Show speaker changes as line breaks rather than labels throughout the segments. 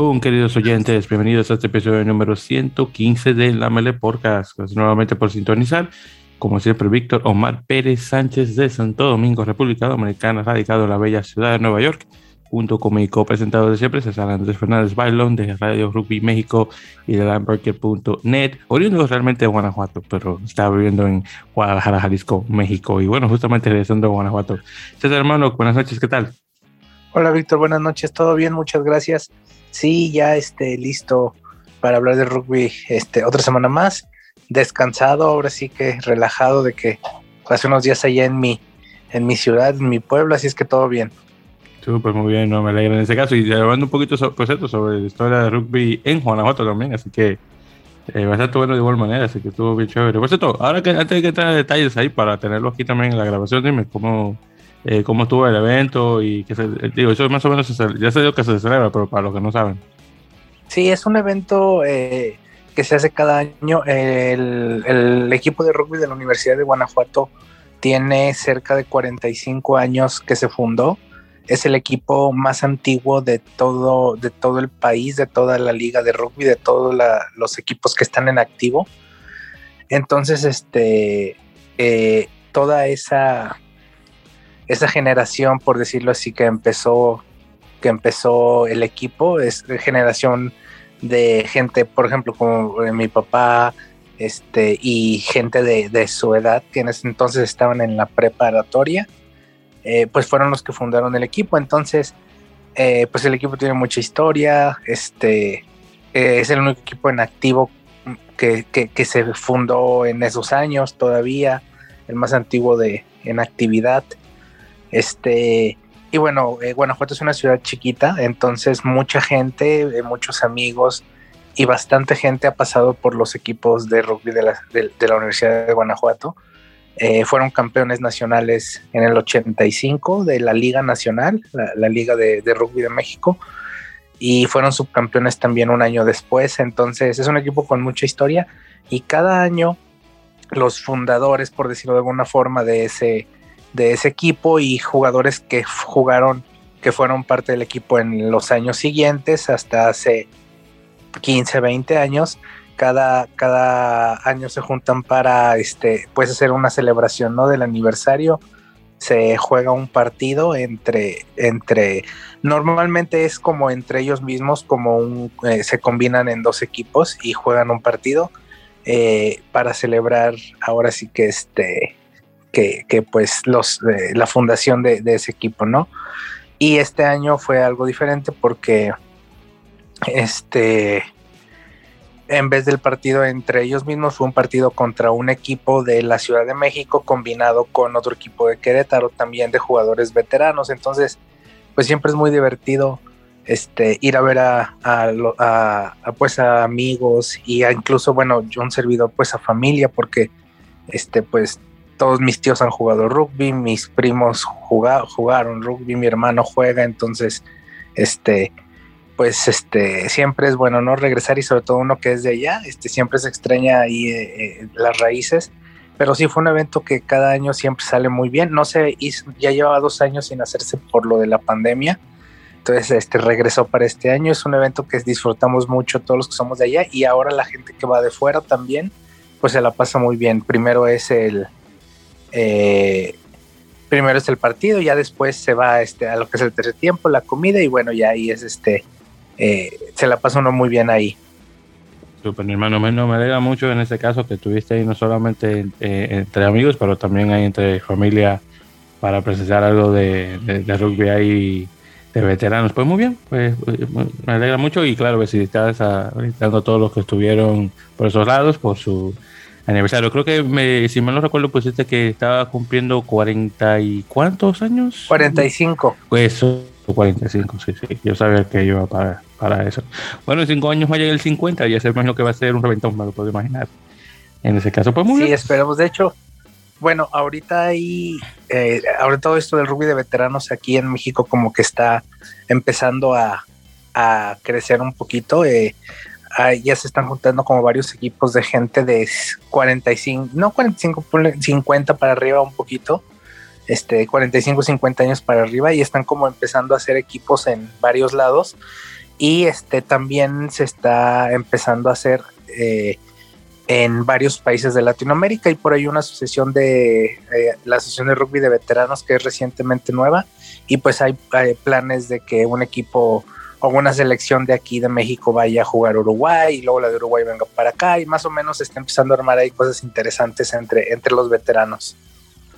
Un queridos oyentes, bienvenidos a este episodio número 115 de La Mele Podcast. Gracias nuevamente por sintonizar. Como siempre, Víctor Omar Pérez Sánchez de Santo Domingo, República Dominicana, radicado en la bella ciudad de Nueva York, junto con mi copresentador de siempre, César Andrés Fernández Bailón, de Radio Rugby México y de Lamberker.net, oriundo realmente de Guanajuato, pero está viviendo en Guadalajara, Jalisco, México, y bueno, justamente regresando a Guanajuato. César, hermano, buenas noches, ¿qué tal?
Hola, Víctor, buenas noches, ¿todo bien? Muchas gracias. Sí, ya este, listo para hablar de rugby este, otra semana más. Descansado, ahora sí que relajado de que hace unos días allá en mi, en mi ciudad, en mi pueblo, así es que todo bien.
Súper, muy bien, no me alegra en ese caso. Y hablando un poquito sobre, pues sobre la historia de rugby en Guanajuato también, así que eh, bastante bueno de igual manera, así que estuvo bien chévere. Por cierto, ahora que antes de que entrar detalles ahí para tenerlo aquí también en la grabación, dime cómo, eh, cómo estuvo el evento y que se, digo, eso más o menos ya se dio que se celebra, pero para los que no saben.
Sí, es un evento eh, que se hace cada año. El, el, equipo de rugby de la Universidad de Guanajuato tiene cerca de 45 años que se fundó. Es el equipo más antiguo de todo, de todo el país, de toda la liga de rugby, de todos los equipos que están en activo. Entonces, este, eh, toda esa esa generación, por decirlo así, que empezó, que empezó el equipo, es generación de gente, por ejemplo, como eh, mi papá, este, y gente de, su edad, que en ese entonces estaban en la preparatoria, eh, pues fueron los que fundaron el equipo. Entonces, eh, pues el equipo tiene mucha historia, este, es el único equipo en activo que, que, se fundó en esos años todavía, el más antiguo de, en actividad. Este, y bueno, eh, Guanajuato es una ciudad chiquita, entonces mucha gente, eh, muchos amigos y bastante gente ha pasado por los equipos de rugby de la, de, la Universidad de Guanajuato. Eh, fueron campeones nacionales en el 85 de la Liga Nacional, la, Liga de, de, Rugby de México, y fueron subcampeones también un año después. Entonces es un equipo con mucha historia y cada año los fundadores, por decirlo de alguna forma, de ese, de ese equipo y jugadores que jugaron, que fueron parte del equipo en los años siguientes, hasta hace 15, 20 años. Cada, cada año se juntan para este, pues hacer una celebración ¿no? del aniversario. Se juega un partido entre, entre, normalmente es como entre ellos mismos, como un, eh, se combinan en dos equipos y juegan un partido eh, para celebrar ahora sí que este, que, pues los, la fundación de, ese equipo, ¿no? Y este año fue algo diferente porque este en vez del partido entre ellos mismos fue un partido contra un equipo de la Ciudad de México combinado con otro equipo de Querétaro también de jugadores veteranos entonces pues siempre es muy divertido este ir a ver a, a, pues a amigos y incluso bueno yo un servidor pues a familia porque este pues todos mis tíos han jugado rugby, mis primos jugaron rugby, mi hermano juega, entonces, este, pues, este, siempre es bueno no regresar y sobre todo uno que es de allá, este, siempre se extraña ahí eh, eh, las raíces, pero sí fue un evento que cada año siempre sale muy bien, no sé, ya llevaba dos años sin hacerse por lo de la pandemia, entonces, este regresó para este año. Es un evento que disfrutamos mucho todos los que somos de allá y ahora la gente que va de fuera también, pues se la pasa muy bien. Primero es el, eh, primero es el partido, ya después se va este, a lo que es el tercer tiempo, la comida y bueno, ya ahí es este, eh, se la pasa uno muy bien ahí.
Super, mi hermano, me, no, me alegra mucho en este caso que estuviste ahí no solamente eh, entre amigos, pero también ahí entre familia para precisar algo de, rugby ahí de veteranos. Pues muy bien, pues, me alegra mucho y claro, estás a todos los que estuvieron por esos lados, por su aniversario. Creo que, me, si mal no recuerdo, pusiste que estaba cumpliendo 40 y cuántos años?
45.
Pues eso, 45, sí, sí. Yo sabía que iba para, para eso. Bueno, en 5 años va a llegar el 50 y ese lo que va a ser un reventón, me lo puedo imaginar. En ese caso, pues muy
sí,
bien.
Sí, esperemos. De hecho, bueno, ahorita hay, eh, ahora todo esto del rugby de veteranos aquí en México como que está empezando a, a crecer un poquito. Eh, ya se están juntando como varios equipos de gente de 45, no 45, 50 para arriba un poquito, este 45, 50 años para arriba y están como empezando a hacer equipos en varios lados y este también se está empezando a hacer eh, en varios países de Latinoamérica y por ahí una asociación de eh, la asociación de rugby de veteranos que es recientemente nueva y pues hay, planes de que un equipo o una selección de aquí de México vaya a jugar Uruguay y luego la de Uruguay venga para acá y más o menos se está empezando a armar ahí cosas interesantes entre, entre los veteranos.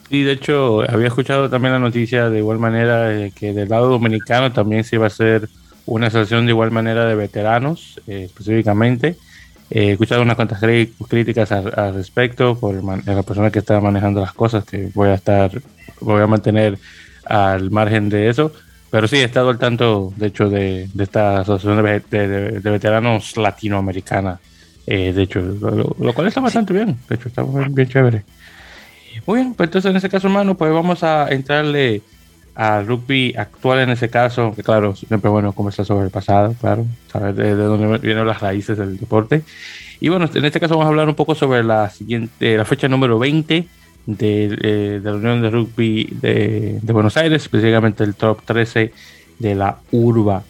Sí, de hecho, había escuchado también la noticia de igual manera que del lado dominicano también se iba a hacer una asociación de igual manera de veteranos, eh, específicamente. he escuchado unas cuantas críticas al, respecto por la persona que está manejando las cosas, que voy a estar, voy a mantener al margen de eso. Pero sí, he estado al tanto, de hecho, de, esta asociación de, veteranos latinoamericana. Eh, de hecho, lo, cual está bastante bien. De hecho, está bien chévere. Muy bien, pues entonces en ese caso, hermano, pues vamos a entrarle al rugby actual en ese caso, que claro, siempre bueno conversar sobre el pasado, claro, saber de, dónde vienen las raíces del deporte. Y bueno, en este caso vamos a hablar un poco sobre la siguiente, la fecha número 20 de, eh, de la Unión de Rugby de, Buenos Aires, específicamente el top 13 de la URBA,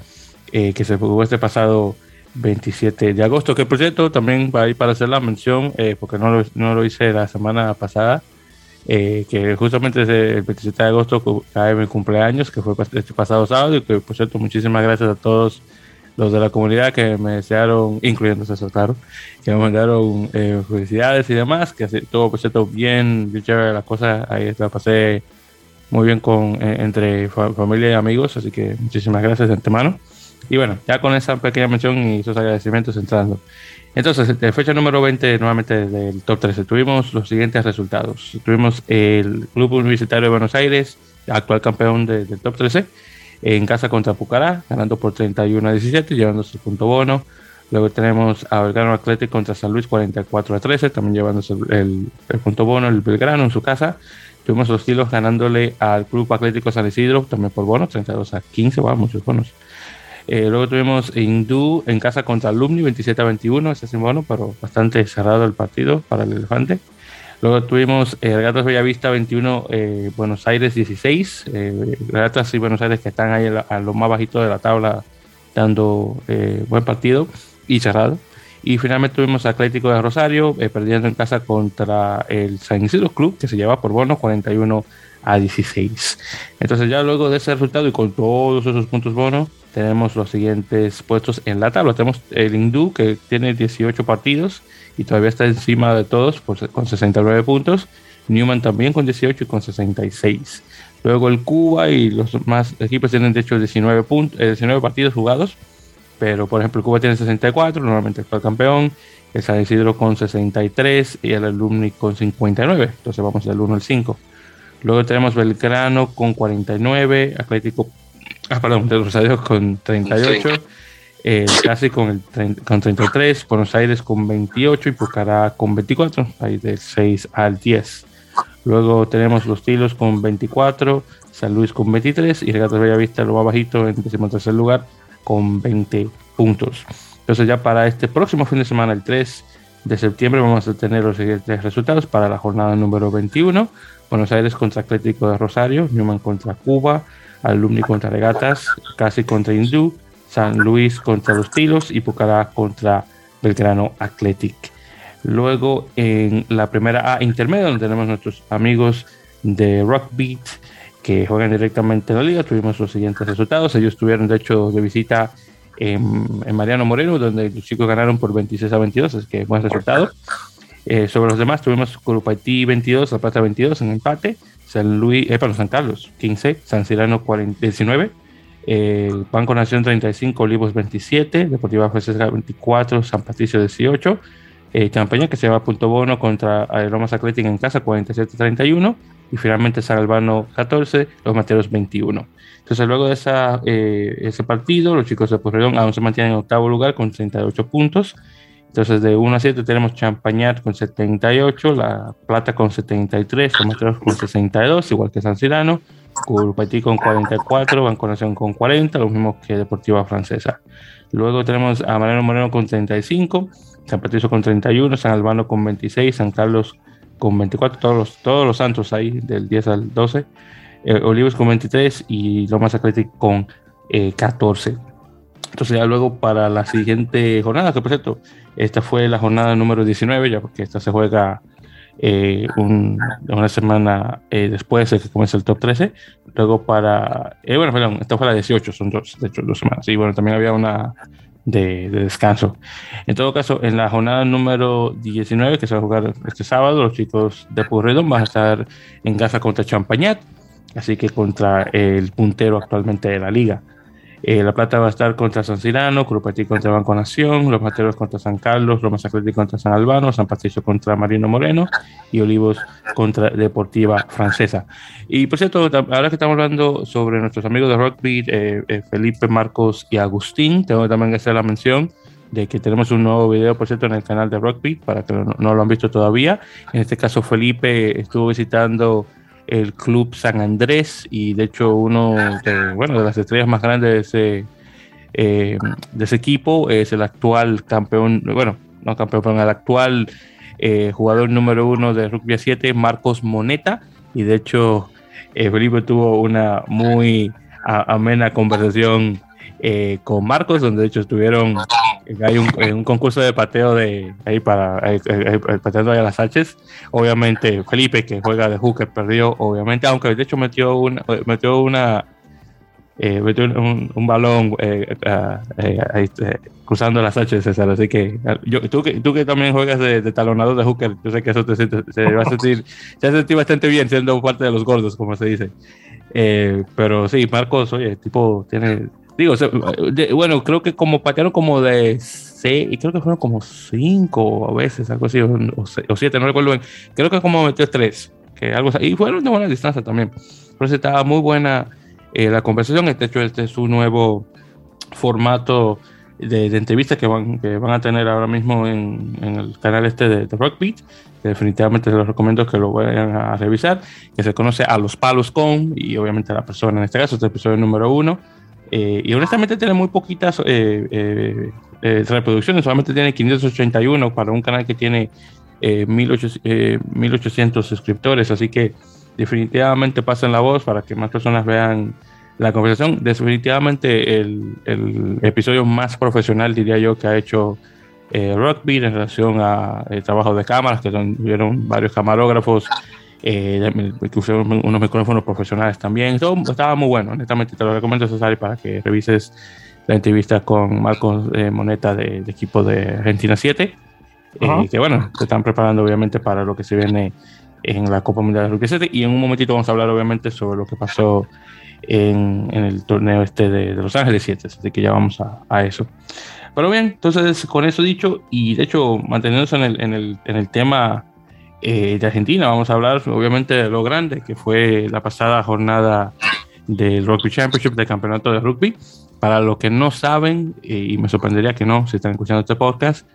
eh, que se jugó este pasado 27 de agosto, que por cierto también va a ir para hacer la mención, eh, porque no lo, no lo hice la semana pasada, eh, que justamente es el 27 de agosto cae mi cumpleaños, que fue este pasado sábado, y que por cierto, muchísimas gracias a todos los de la comunidad que me desearon, incluyendo César, claro, que me mandaron eh, felicidades y demás, que todo, por cierto, bien, bien chévere la cosa, ahí la pasé muy bien con, eh, entre familia y amigos, así que muchísimas gracias de antemano. Y bueno, ya con esa pequeña mención y esos agradecimientos entrando. Entonces, en fecha número 20 nuevamente del top 13, tuvimos los siguientes resultados. Tuvimos el Club Universitario de Buenos Aires, actual campeón del top 13, en casa contra Pucará, ganando por 31 a 17, llevándose el punto bono. Luego tenemos a Belgrano Atlético contra San Luis 44 a 13, también llevándose el, punto bono, el Belgrano en su casa. Tuvimos los tiros ganándole al Club Atlético San Isidro, también por bono, 32 a 15, va, muchos bonos. Eh, luego tuvimos Hindú en casa contra Alumni, 27 a 21, ese es bueno, pero bastante cerrado el partido para el Elefante. Luego tuvimos eh, Regatas Bellavista 21, eh, Buenos Aires 16. Eh, Regatas y Buenos Aires que están ahí a, lo más bajito de la tabla dando eh, buen partido y cerrado. Y finalmente tuvimos Atlético de Rosario perdiendo en casa contra el San Isidro Club que se lleva por bono 41 a 16. Entonces ya luego de ese resultado y con todos esos puntos bonos tenemos los siguientes puestos en la tabla. Tenemos el Hindú que tiene 18 partidos y todavía está encima de todos con 69 puntos. Newman también con 18 y con 66. Luego el Cuba y los más equipos tienen de hecho 19, puntos, 19 partidos jugados. Pero por ejemplo Cuba tiene 64, normalmente fue el campeón. El San Isidro con 63 y el Alumni con 59. Entonces vamos del 1 al 5. Luego tenemos Belgrano con 49, Atlético, ah, perdón, de Rosario con 38, eh, casi con, el, con 33, Buenos Aires con 28 y Pucará con 24, ahí del 6 al 10. Luego tenemos Los Tilos con 24, San Luis con 23 y Regatas Bellavista lo más bajito en tercer lugar con 20 puntos. Entonces ya para este próximo fin de semana, el 3 de septiembre, vamos a tener los siguientes resultados para la jornada número 21. Buenos Aires contra Atlético de Rosario, Newman contra Cuba, Alumni contra Regatas, Casi contra Hindú, San Luis contra Los Tilos y Pucará contra Belgrano Athletic. Luego en la primera A intermedia, donde tenemos nuestros amigos de Rockbeat que juegan directamente en la liga, tuvimos los siguientes resultados. Ellos estuvieron de hecho de visita en, Mariano Moreno, donde los chicos ganaron por 26 a 22, es que buen resultado. Eh, sobre los demás tuvimos Grupo Haití 22, La Plata 22 en empate, San Luis, eh, San Carlos 15, San Cirano 19, eh, Banco Nación 35, Olivos 27, Deportiva Francesa 24, San Patricio 18, eh, Campaña que se lleva punto bono contra Aeromas Athletic en casa 47-31 y finalmente San Albano 14, Los Materos 21. Entonces luego de eh, ese partido, los chicos de Porredón aún se mantienen en octavo lugar con 38 puntos. Entonces, de 1 a 7 tenemos Champañat con 78, La Plata con 73, Tomateros con 62, igual que San Cirano, Curpatí con 44, Banco Nación con 40, lo mismo que Deportiva Francesa. Luego tenemos a Mariano Moreno con 35, San Patricio con 31, San Albano con 26, San Carlos con 24, todos los, todos los santos ahí del 10 al 12, eh, Olivos con 23 y Lomas Athletic con 14. Entonces ya luego para la siguiente jornada, que por cierto, esta fue la jornada número 19, ya porque esta se juega eh, una semana eh, después de que comienza el top 13. Luego para, eh, bueno, perdón, esta fue la 18, son dos, de hecho, dos semanas. Y bueno, también había una de, descanso. En todo caso, en la jornada número 19, que se va a jugar este sábado, los chicos de Purredón van a estar en casa contra Champañat, así que contra el puntero actualmente de la liga. Eh, la Plata va a estar contra San Cirano, Curupatí contra Banco Nación, Los Materos contra San Carlos, Lomas Atlético contra San Albano, San Patricio contra Marino Moreno y Olivos contra Deportiva Francesa. Y por cierto, ahora que estamos hablando sobre nuestros amigos de rugby, eh, eh, Felipe, Marcos y Agustín, tengo también que hacer la mención de que tenemos un nuevo video, por cierto, en el canal de Rugby, para que no, no lo han visto todavía. En este caso, Felipe estuvo visitando el Club San Andrés y de hecho uno de, bueno, de las estrellas más grandes de ese, eh, de ese equipo es el actual campeón, bueno, no campeón, pero el actual eh, jugador número uno de Rugby 7, Marcos Moneta, y de hecho eh, Felipe tuvo una muy amena conversación con Marcos, donde de hecho estuvieron hay un, un, concurso de pateo de ahí para el pateando a las Sánchez. Obviamente, Felipe, que juega de hooker, perdió, obviamente, aunque de hecho metió una, metió una eh, metió un, un balón eh, eh, eh cruzando las Sánchez, César. Así que yo, tú, que tú que también juegas de, de talonador de hooker, yo sé que eso te, se va a sentir, se sentir bastante bien siendo parte de los gordos, como se dice. pero sí, Marcos, oye, tipo, tiene Digo, bueno, creo que como patearon como de seis, y creo que fueron como cinco a veces, algo así, o, o siete, no recuerdo bien. Creo que como metió tres, que algo así, y fueron de buena distancia también. Entonces estaba muy buena eh, la conversación. De hecho, este es su nuevo formato de, de entrevistas que van, que van a tener ahora mismo en, en el canal este de, de Rockbeat. Definitivamente los recomiendo que lo vayan a revisar. Que se conoce a los palos con, y obviamente a la persona en este caso, este episodio número uno. Eh, y honestamente tiene muy poquitas eh, eh, reproducciones, solamente tiene 581 para un canal que tiene 1800, suscriptores, así que definitivamente pasen la voz para que más personas vean la conversación. Definitivamente el, el episodio más profesional, diría yo, que ha hecho Rugby en relación a trabajo de cámaras, que tuvieron varios camarógrafos eh, unos micrófonos profesionales también. Todo estaba muy bueno, honestamente te lo recomiendo, César, para que revises la entrevista con Marcos eh, Moneta del equipo de Argentina 7, eh, que bueno, se están preparando obviamente para lo que se viene en la Copa Mundial de Rugby 7 y en un momentito vamos a hablar obviamente sobre lo que pasó en, en el torneo este de, de, Los Ángeles 7, así que ya vamos a, a, eso. Pero bien, entonces con eso dicho y de hecho manteniéndose en el, en el, en el tema eh, de Argentina. Vamos a hablar obviamente de lo grande que fue la pasada jornada del Rugby Championship del campeonato de rugby. Para los que no saben, eh, y me sorprendería que no, si están escuchando este podcast,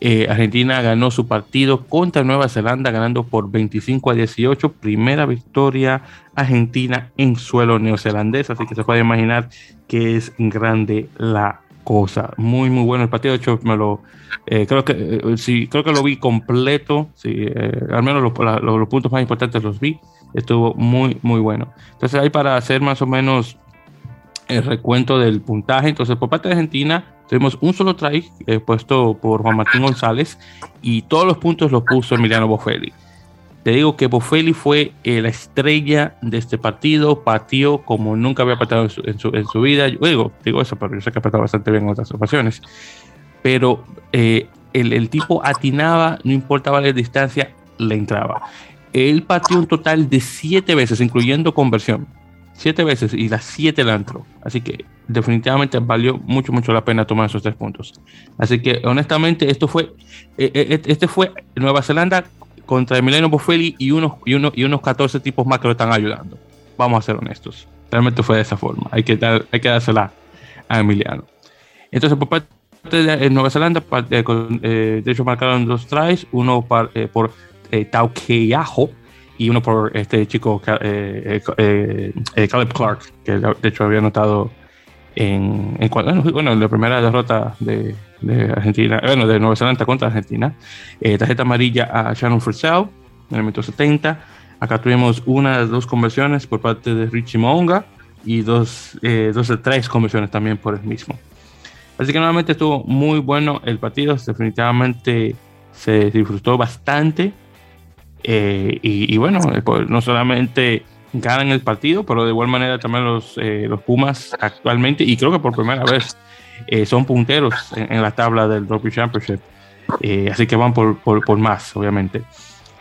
eh, Argentina ganó su partido contra Nueva Zelanda, ganando por 25 a 18. Primera victoria argentina en suelo neozelandés, así que se puede imaginar que es grande la cosa. Muy, muy bueno el partido. De hecho, me lo, eh, creo, que, eh, sí, creo que lo vi completo. Sí, eh, al menos los, puntos más importantes los vi. Estuvo muy, muy bueno. Entonces, ahí para hacer más o menos el recuento del puntaje. Entonces, por parte de Argentina, tuvimos un solo try puesto por Juan Martín González y todos los puntos los puso Emiliano Boffelli. Te digo que Boffelli fue eh, la estrella de este partido, pateó como nunca había pateado en su, en su, en su vida. Yo digo, digo eso, pero yo sé que ha pateado bastante bien en otras ocasiones. Pero eh, el, el, tipo atinaba, no importaba la distancia, le entraba. Él pateó un total de siete veces, incluyendo conversión. Siete veces y las siete la entró. Así que definitivamente valió mucho, mucho la pena tomar esos tres puntos. Así que honestamente, esto fue, eh, este fue Nueva Zelanda contra Emiliano Boffelli y unos, y, unos, y unos 14 tipos más que lo están ayudando. Vamos a ser honestos. Realmente fue de esa forma. Hay que, hay que dársela a Emiliano. Entonces, por parte de Nueva Zelanda, eh, eh, de hecho, marcaron dos tries: uno eh, por eh, Taukeajo y uno por este chico eh, eh, Caleb Clark, que de hecho había notado en, en, bueno, en la primera derrota de, de Argentina, bueno, de Nueva Zelanda contra Argentina. Eh, tarjeta amarilla a Shannon Fursell en el minuto 70. Acá tuvimos una, dos conversiones por parte de Richie Monga y dos, eh, dos de tres conversiones también por el mismo. Así que nuevamente estuvo muy bueno el partido, definitivamente se disfrutó bastante. Eh, y, bueno, eh, pues, no solamente ganan el partido, pero de igual manera también los, eh, los Pumas actualmente, y creo que por primera vez son punteros en, la tabla del Rugby Championship. así que van por, por, por más, obviamente.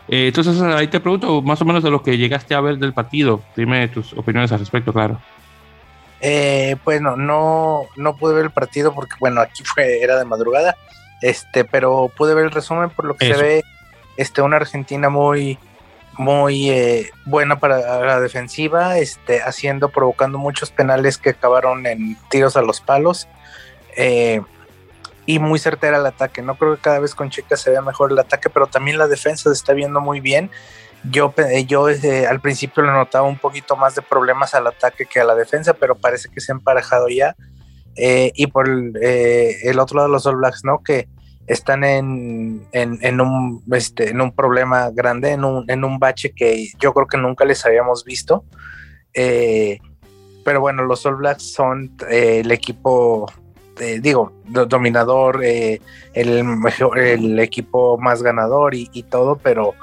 entonces ahí te pregunto más o menos de lo que llegaste a ver del partido. Dime tus opiniones al respecto, claro.
Eh, bueno, no, no pude ver el partido porque, bueno, aquí fue, era de madrugada, este, pero pude ver el resumen por lo que se ve, este, una Argentina muy, muy eh, buena para la defensiva, este, haciendo, provocando muchos penales que acabaron en tiros a los palos, eh, y muy certera el ataque. No creo que cada vez con Checa se vea mejor el ataque, pero también la defensa se está viendo muy bien. Yo, yo al principio le notaba un poquito más de problemas al ataque que a la defensa, pero parece que se ha emparejado ya. Eh, y por eh, el, otro lado, los All Blacks, ¿no? Que están en, en, un, este, en un problema grande, en un, en un bache que yo creo que nunca les habíamos visto. Eh, pero bueno, los All Blacks son el equipo, digo, dominador, el, mejor, el equipo más ganador y, y todo, pero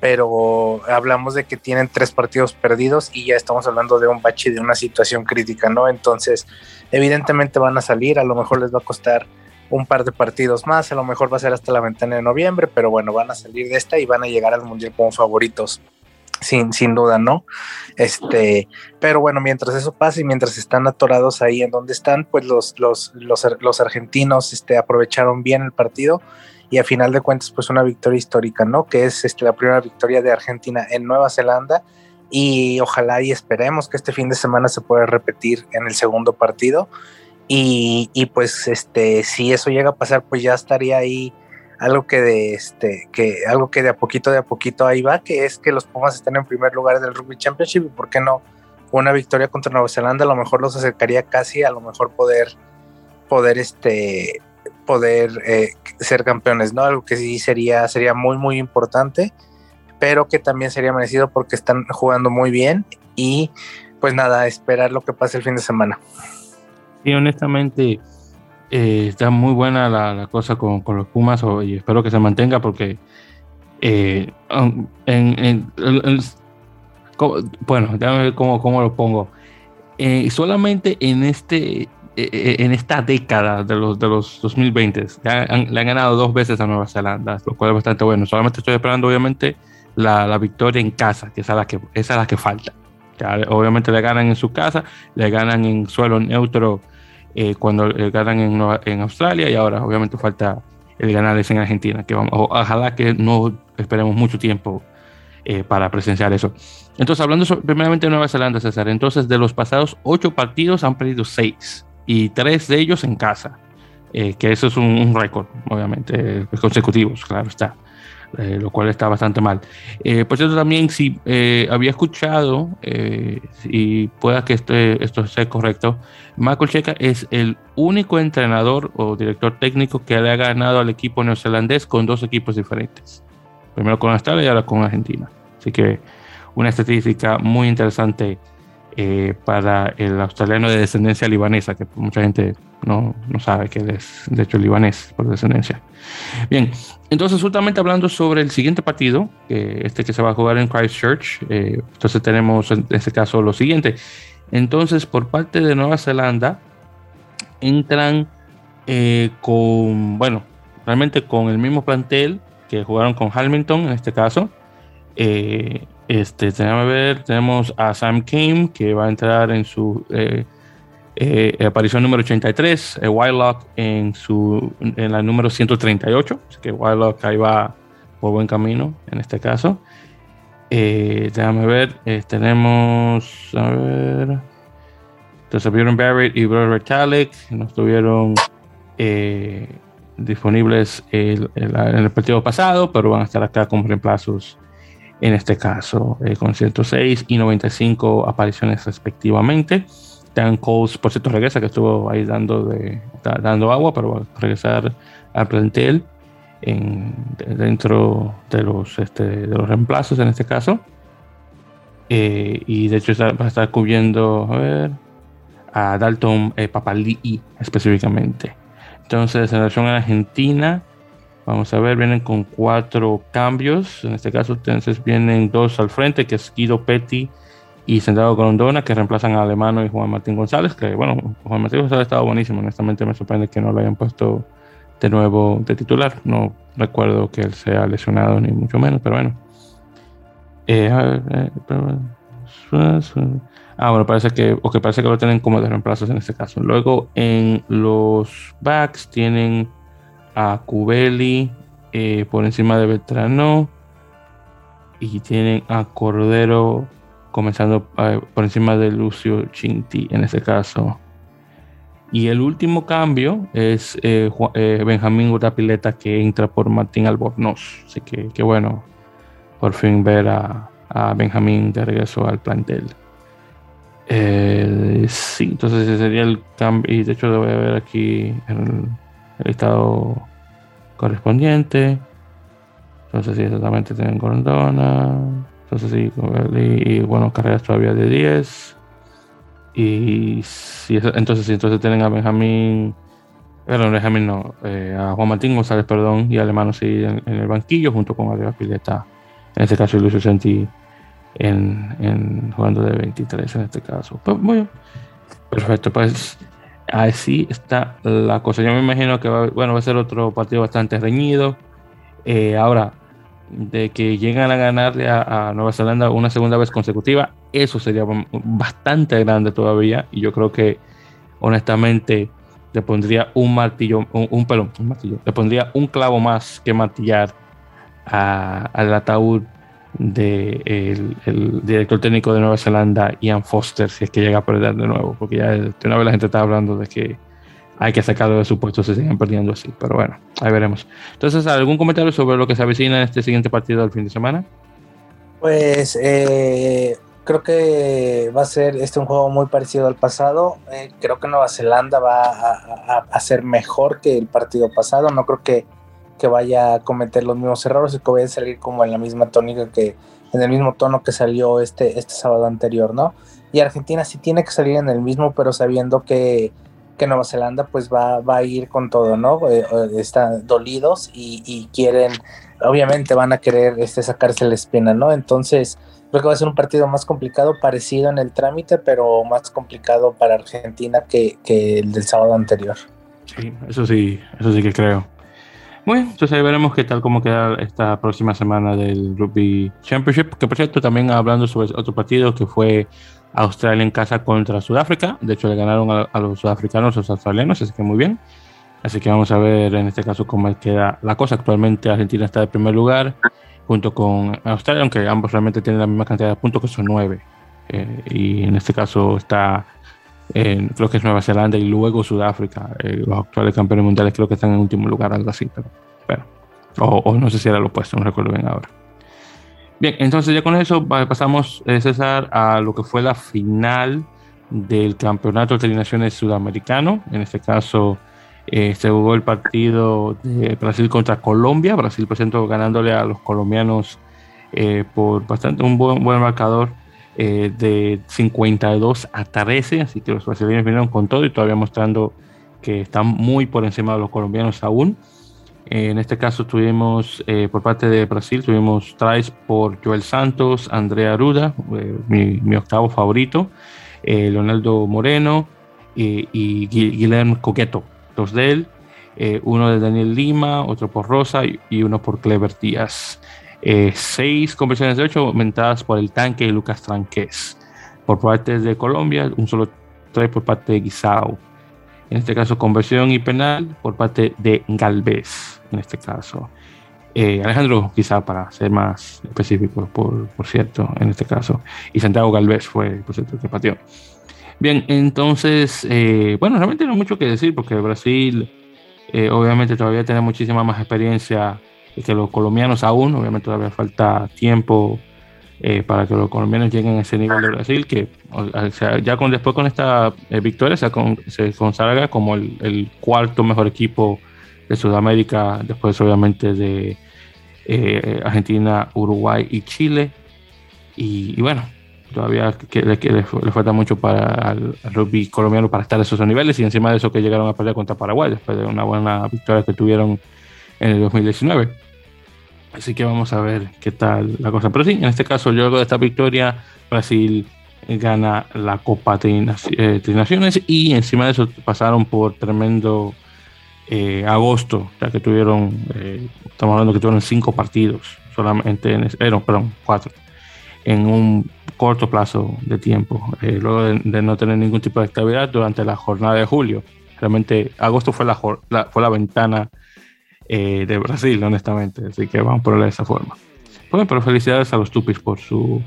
pero hablamos de que tienen tres partidos perdidos y ya estamos hablando de un bache de una situación crítica, ¿no? Entonces, evidentemente van a salir, a lo mejor les va a costar un par de partidos más, a lo mejor va a ser hasta la ventana de noviembre, pero bueno, van a salir de esta y van a llegar al mundial como favoritos. Sin, sin duda, ¿no? Este, pero bueno, mientras eso pasa y mientras están atorados ahí en donde están, pues los, los, los, los argentinos este, aprovecharon bien el partido y a final de cuentas pues una victoria histórica, ¿no? Que es este, la primera victoria de Argentina en Nueva Zelanda y ojalá y esperemos que este fin de semana se pueda repetir en el segundo partido y, y, pues este si eso llega a pasar pues ya estaría ahí algo que de este que algo que de a poquito de a poquito ahí va que es que los Pumas estén en primer lugar del Rugby Championship y por qué no una victoria contra Nueva Zelanda a lo mejor los acercaría casi a lo mejor poder poder este poder eh, ser campeones, ¿no? Algo que sí sería, sería muy, muy importante, pero que también sería merecido porque están jugando muy bien y pues nada, esperar lo que pase el fin de semana.
Sí, honestamente, eh, está muy buena la, cosa con, los Pumas y espero que se mantenga porque eh, en, bueno, déjame ver cómo, cómo lo pongo. solamente en este eh, eh, en esta década de los, de los 2020 le han, ganado dos veces a Nueva Zelanda, lo cual es bastante bueno. Solamente estoy esperando, obviamente, la, la victoria en casa, que es la que, esa es la que falta. obviamente le ganan en su casa, le ganan en suelo neutro eh, cuando le ganan en, en Australia y ahora obviamente falta el ganarles en Argentina, que vamos, ojalá que no esperemos mucho tiempo para presenciar eso. Entonces, hablando primeramente de Nueva Zelanda, César, entonces de los pasados ocho partidos han perdido seis y tres de ellos en casa, eh, que eso es un, récord, obviamente, pues, consecutivos, claro está, eh, lo cual está bastante mal. Eh, por cierto, también si había escuchado, y pueda que este, esto sea correcto, Michael Checa es el único entrenador o director técnico que le ha ganado al equipo neozelandés con dos equipos diferentes. Primero con Australia y ahora con Argentina. Así que una estadística muy interesante eh, para el australiano de descendencia libanesa, que mucha gente no, no, sabe que él es de hecho libanés por descendencia. Bien, entonces justamente hablando sobre el siguiente partido, este que se va a jugar en Christchurch, eh, entonces tenemos en este caso lo siguiente. Entonces por parte de Nueva Zelanda entran eh, con, bueno, realmente con el mismo plantel que jugaron con Hamilton en este caso. Eh, este, tenemos, tenemos a Sam Kim, que va a entrar en su eh, eh, aparición número 83, eh, Wildlock en, su, en la número 138, así que Wildlock ahí va por buen camino en este caso. déjame ver, tenemos, a ver, entonces Bjorn Barrett y Brother Talek no estuvieron disponibles en el partido pasado, pero van a estar acá como reemplazos en este caso, eh, con 106 y 95 apariciones respectivamente. Dan Coles, por cierto, regresa, que estuvo ahí dando, de, dando agua, pero va a regresar al plantel en, dentro de los, este, de los reemplazos en este caso. Eh, y de hecho va a estar cubriendo a, Dalton eh, específicamente. Entonces, en relación a Argentina, vamos a ver, vienen con cuatro cambios. En este caso, entonces vienen dos al frente, que es Guido Petty y Santiago Corondona, que reemplazan a Alemano y Juan Martín González, que bueno, Juan Martín González estaba buenísimo, honestamente me sorprende que no lo hayan puesto de nuevo de titular. No recuerdo que él sea lesionado ni mucho menos, pero bueno. Eh, eh, ah, bueno, parece que, o que parece que lo tienen como de reemplazos en este caso. Luego en los backs tienen a Cubeli eh, por encima de Beltrano y tienen a Cordero comenzando eh, por encima de Lucio Chinti en ese caso. Y el último cambio es eh, eh, Benjamín Urapileta que entra por Martín Albornoz. Así que, qué bueno, por fin ver a, Benjamín de regreso al plantel. sí, entonces ese sería el cambio. Y de hecho, lo voy a ver aquí el, el estado correspondiente. Entonces, sí, exactamente tienen Corondona. Entonces sí, y, bueno, carreras todavía de 10. Y si entonces sí, entonces tienen a Benjamín, bueno, Benjamín no, eh, a Juan Martín González, perdón, y Alemano sí en, el banquillo junto con Ariel Pileta, en este caso Luis Senti en, en, jugando de 23 en este caso. Pues muy bien. Perfecto, pues así está la cosa. Yo me imagino que va, bueno, va a ser otro partido bastante reñido. Eh, ahora, de que llegan a ganarle a, Nueva Zelanda una segunda vez consecutiva, eso sería bastante grande todavía. Y yo creo que, honestamente, le pondría un martillo, un, pelón, un martillo, le pondría un clavo más que martillar al ataúd del el director técnico de Nueva Zelanda, Ian Foster, si es que llega a perder de nuevo, porque ya de una vez la gente está hablando de que hay que sacarlo de su puesto, se siguen perdiendo así. Pero bueno, ahí veremos. Entonces, ¿algún comentario sobre lo que se avecina en este siguiente partido del fin de semana?
Pues eh, creo que va a ser este un juego muy parecido al pasado. Eh, creo que Nueva Zelanda va a, ser mejor que el partido pasado. No creo que, que, vaya a cometer los mismos errores y que vaya a salir como en la misma tónica que en el mismo tono que salió este, este sábado anterior, ¿no? Y Argentina sí tiene que salir en el mismo, pero sabiendo que que Nueva Zelanda pues va, va a ir con todo, ¿no? Eh, eh, están dolidos y, quieren, obviamente van a querer este, sacarse la espina, ¿no? Entonces creo que va a ser un partido más complicado, parecido en el trámite, pero más complicado para Argentina que, el del sábado anterior.
Sí, eso sí, eso sí que creo. Bueno, entonces ahí veremos qué tal cómo queda esta próxima semana del Rugby Championship, que por cierto también hablando sobre otro partido que fue Australia en casa contra Sudáfrica. De hecho, le ganaron a, los sudafricanos, a los australianos, así que muy bien. Así que vamos a ver en este caso cómo queda la cosa. Actualmente Argentina está en primer lugar junto con Australia, aunque ambos realmente tienen la misma cantidad de puntos que son nueve. Eh, y en este caso está, en, creo que es Nueva Zelanda y luego Sudáfrica. Eh, los actuales campeones mundiales creo que están en último lugar, algo así. Pero, o, o no sé si era lo opuesto, no recuerdo bien ahora. Bien, entonces ya con eso pasamos, eh, César, a lo que fue la final del Campeonato de Naciones Sudamericano. En este caso, eh, se jugó el partido de Brasil contra Colombia. Brasil presentó ganándole a los colombianos eh, por bastante un buen, buen marcador de 52 a 13. Así que los brasileños vinieron con todo y todavía mostrando que están muy por encima de los colombianos aún. En este caso tuvimos eh, por parte de Brasil, tuvimos tries por Joel Santos, Andrea Aruda, eh, mi, octavo favorito, eh, Leonardo Moreno y Guillermo Coqueto, dos de él, uno de Daniel Lima, otro por Rosa y, uno por Clever Díaz. seis conversiones de ocho aumentadas por el tanque y Lucas Tranqués. Por parte de Colombia, un solo try por parte de Guisao. En este caso, conversión y penal por parte de Galvez en este caso. Eh, Alejandro, quizá para ser más específico, por, por, cierto, en este caso. Y Santiago Galvez fue, por cierto, que pateó. Bien, entonces, eh, bueno, realmente no hay mucho que decir porque Brasil, eh, obviamente, todavía tiene muchísima más experiencia que los colombianos aún. Obviamente, todavía falta tiempo para que los colombianos lleguen a ese nivel de Brasil, que ya con, después con esta victoria se, se, consagra como el, el, cuarto mejor equipo de Sudamérica, después obviamente de eh, Argentina, Uruguay y Chile. Y, bueno, todavía que, le, falta mucho para el, rugby colombiano para estar a esos niveles y encima de eso que llegaron a pelear contra Paraguay después de una buena victoria que tuvieron en el 2019. Así que vamos a ver qué tal la cosa. Pero sí, en este caso, luego de esta victoria, Brasil gana la Copa de eh, Naciones y encima de eso pasaron por tremendo eh, agosto, ya que tuvieron, eh, estamos hablando que tuvieron cinco partidos solamente, en, perdón, cuatro, en un corto plazo de tiempo, luego de, no tener ningún tipo de estabilidad durante la jornada de julio. Realmente agosto fue la, fue la ventana de Brasil, honestamente, así que vamos a ponerlo de esa forma. Bueno, pero felicidades a los Tupis por su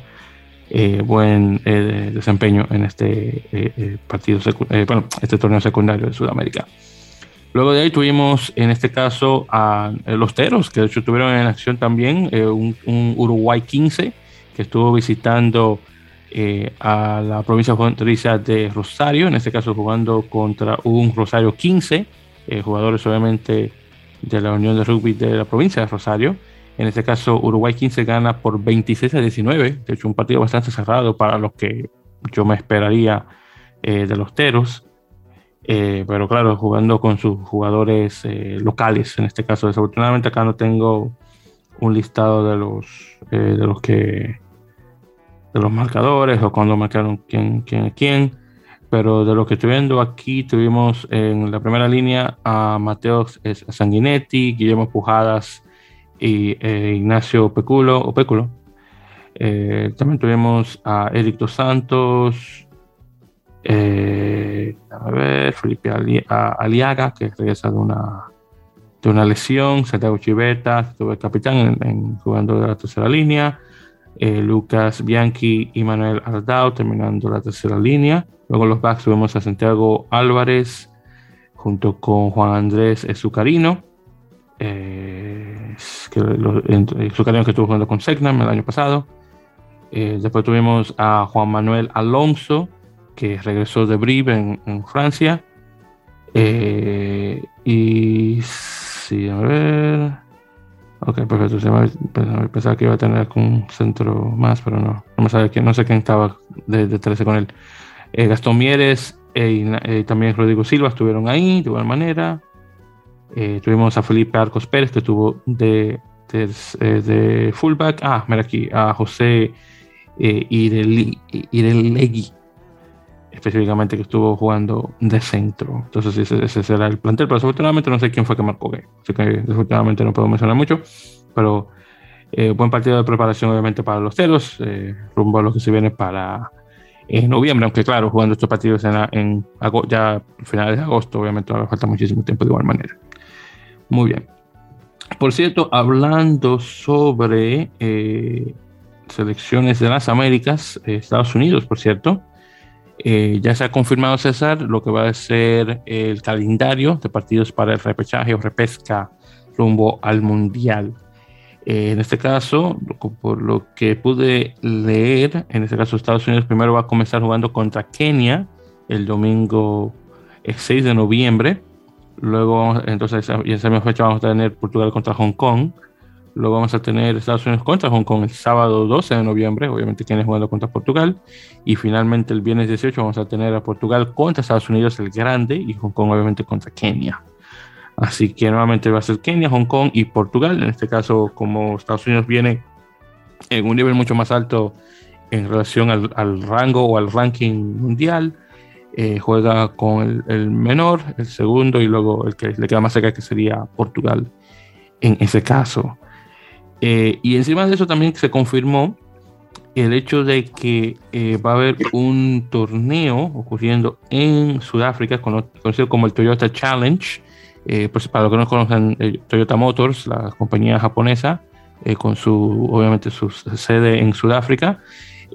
eh, buen eh, desempeño en este eh, partido, bueno, este torneo secundario de Sudamérica. Luego de ahí tuvimos en este caso a los Teros, que de hecho tuvieron en acción también un, Uruguay 15, que estuvo visitando a la provincia fronteriza de Rosario, en este caso jugando contra un Rosario 15, jugadores obviamente de la Unión de Rugby de la provincia de Rosario. En este caso, Uruguay 15 gana por 26 a 19. De hecho, un partido bastante cerrado para los que yo me esperaría eh, de los Teros. Eh, pero claro, jugando con sus jugadores eh, locales. En este caso, desafortunadamente acá no tengo un listado de los, de los que de los marcadores o cuando marcaron quién, quién, quién. Pero de lo que estoy viendo aquí, tuvimos en la primera línea a Mateo Sanguinetti, Guillermo Pujadas, y eh, Ignacio Peculo, o. Eh, también tuvimos a Eric Santos, eh, a ver, Felipe Aliaga, que regresa de una, de una lesión, Santiago Chiveta, estuvo el capitán en, jugando de la tercera línea, Lucas Bianchi y Manuel Aldao terminando la tercera línea. Luego los backs tuvimos a Santiago Álvarez junto con Juan Andrés Ezucarino. Eh, que su que estuvo jugando con Segnam el año pasado. Eh, después tuvimos a Juan Manuel Alonso, que regresó de Brive en, Francia. Eh, y sí, a ver. Ok, perfecto. Pensaba que iba a tener un centro más, pero no. No me sabe que no sé quién estaba de, de 13 con él. Gastón Mieres y también Rodrigo Silva estuvieron ahí de igual manera. Eh, tuvimos a Felipe Arcos Pérez, que estuvo de, de, eh, de, fullback. Ah, mira aquí, a José eh, Irelegui, específicamente, que estuvo jugando de centro. Entonces, ese, ese, será el plantel. Pero desafortunadamente no sé quién fue que marcó qué. Así que desafortunadamente no puedo mencionar mucho. Pero eh, buen partido de preparación, obviamente, para los ceros. rumbo a lo que se viene para en noviembre, aunque claro, jugando estos partidos en, en ya finales de agosto, obviamente falta muchísimo tiempo de igual manera. Muy bien. Por cierto, hablando sobre eh, selecciones de las Américas, eh, Estados Unidos, por cierto, eh, ya se ha confirmado, César, lo que va a ser el calendario de partidos para el repechaje o repesca rumbo al Mundial. en este caso, por lo que pude leer, en este caso Estados Unidos primero va a comenzar jugando contra Kenia el domingo 6 de noviembre Luego, entonces, y esa misma fecha vamos a tener Portugal contra Hong Kong. Luego vamos a tener Estados Unidos contra Hong Kong el sábado 12 de noviembre, obviamente quienes jugando contra Portugal. Y finalmente el viernes 18 vamos a tener a Portugal contra Estados Unidos el grande y Hong Kong obviamente contra Kenia. Así que nuevamente va a ser Kenia, Hong Kong y Portugal. En este caso, como Estados Unidos viene en un nivel mucho más alto en relación al, rango o al ranking mundial, eh, juega con el, menor, el segundo y luego el que le queda más cerca que sería Portugal en ese caso. Eh, y encima de eso también se confirmó el hecho de que eh, va a haber un torneo ocurriendo en Sudáfrica conocido como el Toyota Challenge. pues para los que no conocen, Toyota Motors, la compañía japonesa, con su obviamente su sede en Sudáfrica.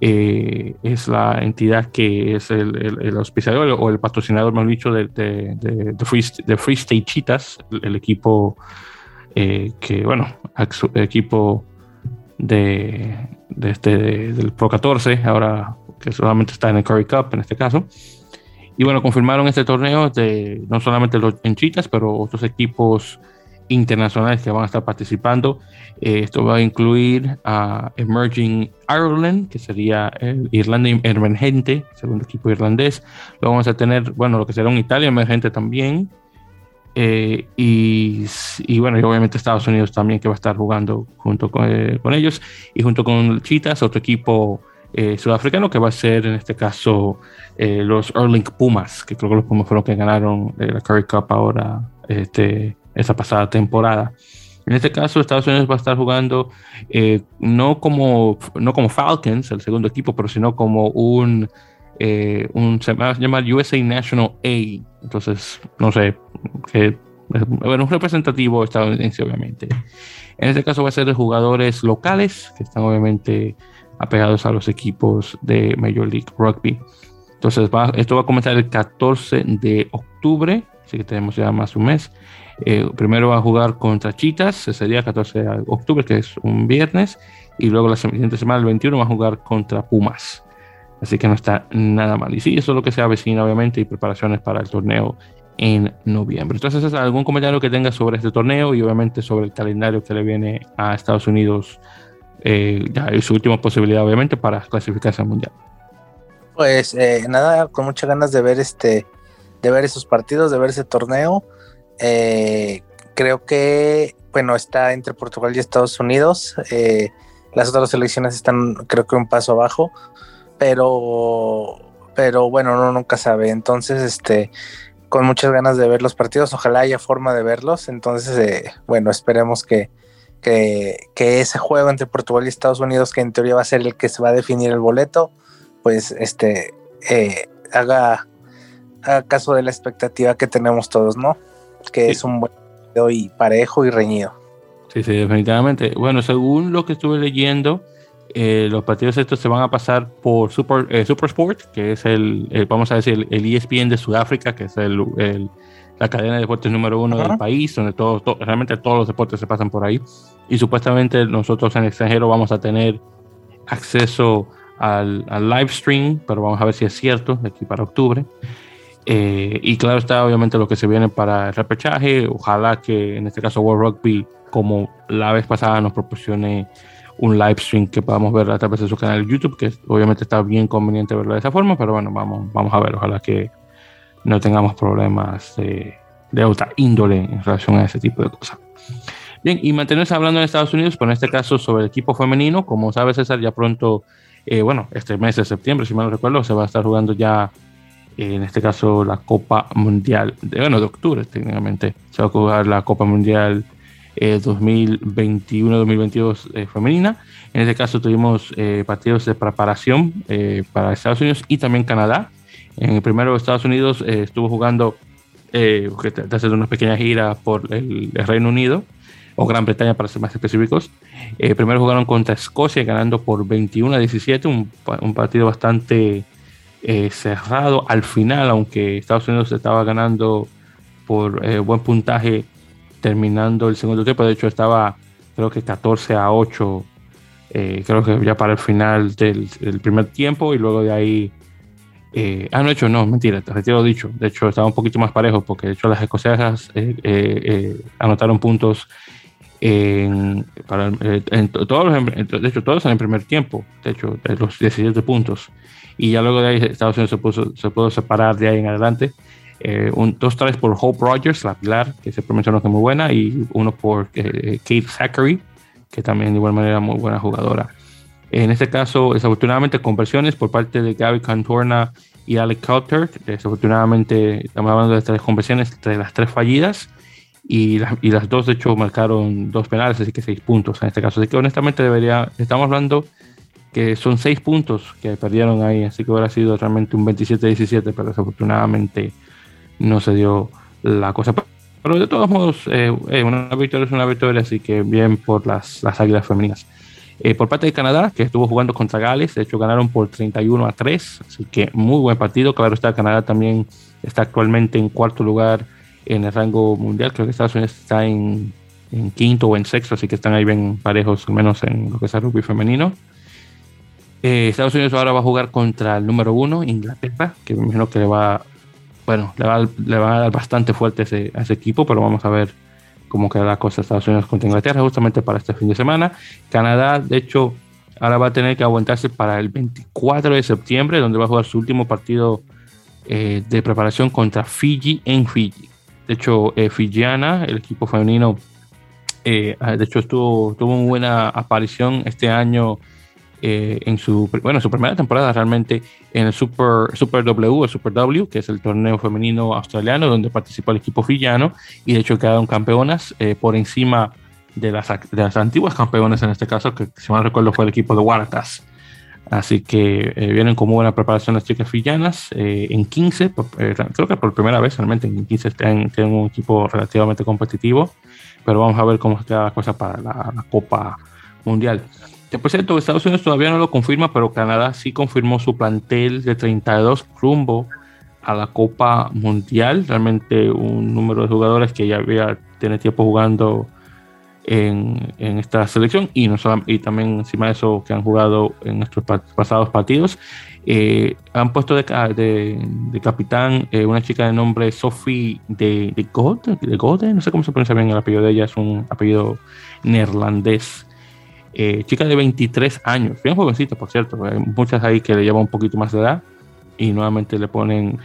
Eh, es la entidad que es el, el, auspiciador o el patrocinador, más dicho, de, de, de, Free, de Free State Cheetahs, el, equipo eh, que, bueno, equipo de, de este, del Pro 14, ahora que solamente está en el Curry Cup en este caso. Y bueno, confirmaron este torneo de no solamente los en Cheetahs, pero otros equipos internacionales que van a estar participando. Eh, esto va a incluir a Emerging Ireland, que sería el Irlanda emergente, segundo equipo irlandés. Luego vamos a tener, bueno, lo que será un Italia emergente también. Eh, y, bueno, y obviamente Estados Unidos también que va a estar jugando junto con, eh, con ellos. Y junto con Chitas, otro equipo sudafricano que va a ser en este caso los Erling Pumas, que creo que los Pumas fueron los que ganaron la Curry Cup ahora este, esa pasada temporada. En este caso, Estados Unidos va a estar jugando eh, no, como, no como Falcons, el segundo equipo, pero sino como un, eh, un se va a llamar USA National A. Entonces, no sé, que, bueno, un representativo estadounidense, obviamente. En este caso va a ser de jugadores locales, que están obviamente apegados a los equipos de Major League Rugby. Entonces, esto va a comenzar el 14 de octubre, así que tenemos ya más un mes. Eh, primero va a jugar contra Chitas, sería 14 de octubre, que es un viernes, y luego la siguiente semana, el 21, va a jugar contra Pumas. Así que no está nada mal. Y sí, eso es lo que se avecina, obviamente, y preparaciones para el torneo en noviembre. Entonces, ¿es algún comentario que tenga sobre este torneo y obviamente sobre el calendario que le viene a Estados Unidos eh, ya y su última posibilidad, obviamente, para clasificarse al mundial?
Pues eh, nada, con muchas ganas de ver este, de ver esos partidos, de ver ese torneo. Eh, creo que, bueno, está entre Portugal y Estados Unidos. Eh, las otras selecciones están, creo que un paso abajo, pero, pero bueno, uno nunca sabe. Entonces, este, con muchas ganas de ver los partidos, ojalá haya forma de verlos. Entonces, eh, bueno, esperemos que, que, ese juego entre Portugal y Estados Unidos, que en teoría va a ser el que se va a definir el boleto, pues este haga, haga caso de la expectativa que tenemos todos, ¿no? que es un buen y parejo y reñido.
Sí, sí, definitivamente. Bueno, según lo que estuve leyendo, eh, los partidos estos se van a pasar por Super, eh, Super Sport, que es el, vamos a decir, el ESPN de Sudáfrica, que es el, la cadena de deportes número uno del país, donde todo, realmente todos los deportes se pasan por ahí. Y supuestamente nosotros en el extranjero vamos a tener acceso al, al live stream, pero vamos a ver si es cierto, de aquí para octubre. Eh, y claro está obviamente lo que se viene para el repechaje. Ojalá que en este caso World Rugby, como la vez pasada, nos proporcione un live stream que podamos ver a través de su canal de YouTube, que obviamente está bien conveniente verlo de esa forma, pero bueno, vamos, vamos a ver. Ojalá que no tengamos problemas de, de otra índole en relación a ese tipo de cosas. Bien, y mantenerse hablando en Estados Unidos, pero en este caso sobre el equipo femenino, como sabe César, ya pronto, eh, bueno, este mes de septiembre, si mal no recuerdo, se va a estar jugando ya en este caso la Copa Mundial, de, bueno, de octubre técnicamente, se va a jugar la Copa Mundial 2021-2022 eh, eh, femenina. En este caso tuvimos eh, partidos de preparación para Estados Unidos y también Canadá. En el primero Estados Unidos estuvo jugando, está haciendo una pequeña gira por el, Reino Unido, o Gran Bretaña para ser más específicos. primero jugaron contra Escocia ganando por 21 a 17, un, partido bastante cerrado al final, aunque Estados Unidos estaba ganando por buen puntaje terminando el segundo tiempo. De hecho, estaba creo que 14 a 8, eh, creo que ya para el final del, primer tiempo y luego de ahí... ah, no, hecho, no, mentira, te retiro dicho. De hecho, estaba un poquito más parejo porque de hecho las escocesas anotaron puntos en, para, en todos los, de hecho, todos en el primer tiempo, de hecho, los 17 puntos y ya luego de ahí Estados Unidos se, puso, se pudo separar de ahí en adelante. Eh, un, dos tres por Hope Rogers, la pilar, que se mencionó que es muy buena, y uno por eh, Kate Zachary, que también de igual manera muy buena jugadora. En este caso, desafortunadamente, conversiones por parte de Gabby Cantorna y Alec Coulter. Desafortunadamente, estamos hablando de tres conversiones, de las tres fallidas. Y, y, las dos, de hecho, marcaron dos penales, así que seis puntos en este caso. Así que honestamente debería, estamos hablando que son seis puntos que perdieron ahí, así que hubiera sido realmente un 27-17, pero desafortunadamente no se dio la cosa. Pero de todos modos, eh, eh, una victoria es una victoria, así que bien por las, las águilas femeninas. Eh, por parte de Canadá, que estuvo jugando contra Gales, de hecho ganaron por 31 a 3, así que muy buen partido. Claro está, Canadá también está actualmente en cuarto lugar en el rango mundial, creo que Estados Unidos está en, en quinto o en sexto, así que están ahí bien parejos, al menos en lo que es el rugby femenino. Estados Unidos ahora va a jugar contra el número uno, Inglaterra, que me imagino que le va, bueno, le va, le va a dar bastante fuerte ese, a ese equipo, pero vamos a ver cómo queda la cosa Estados Unidos contra Inglaterra justamente para este fin de semana. Canadá, de hecho, ahora va a tener que aguantarse para el 24 de septiembre, donde va a jugar su último partido eh, de preparación contra Fiji en Fiji. De hecho, eh, Fijiana, el equipo femenino, eh, de hecho estuvo, tuvo una buena aparición este año en su, bueno, su primera temporada realmente en el Super, Super W, el Super W, que es el torneo femenino australiano donde participó el equipo fijiano y de hecho quedaron campeonas por encima de las, de las antiguas campeonas en este caso, que si mal recuerdo fue el equipo de Waratahs. Así que eh, vienen con buena preparación las chicas fillanas. Eh, en 15, eh, creo que por primera vez realmente en 15 tienen, un equipo relativamente competitivo. Pero vamos a ver cómo queda la cosa para la, Copa Mundial. Por cierto, Estados Unidos todavía no lo confirma, pero Canadá sí confirmó su plantel de 32 rumbo a la Copa Mundial. Realmente un número de jugadores que ya había tiene tiempo jugando en, esta selección y, no y también encima de eso que han jugado en nuestros pasados partidos. Eh, han puesto de, de, capitán eh, una chica de nombre Sophie de, de de Gode, no sé cómo se pronuncia bien el apellido de ella, es un apellido neerlandés. Eh, chica de 23 años, bien jovencita, por cierto. Hay muchas ahí que le llevan un poquito más de edad y nuevamente le ponen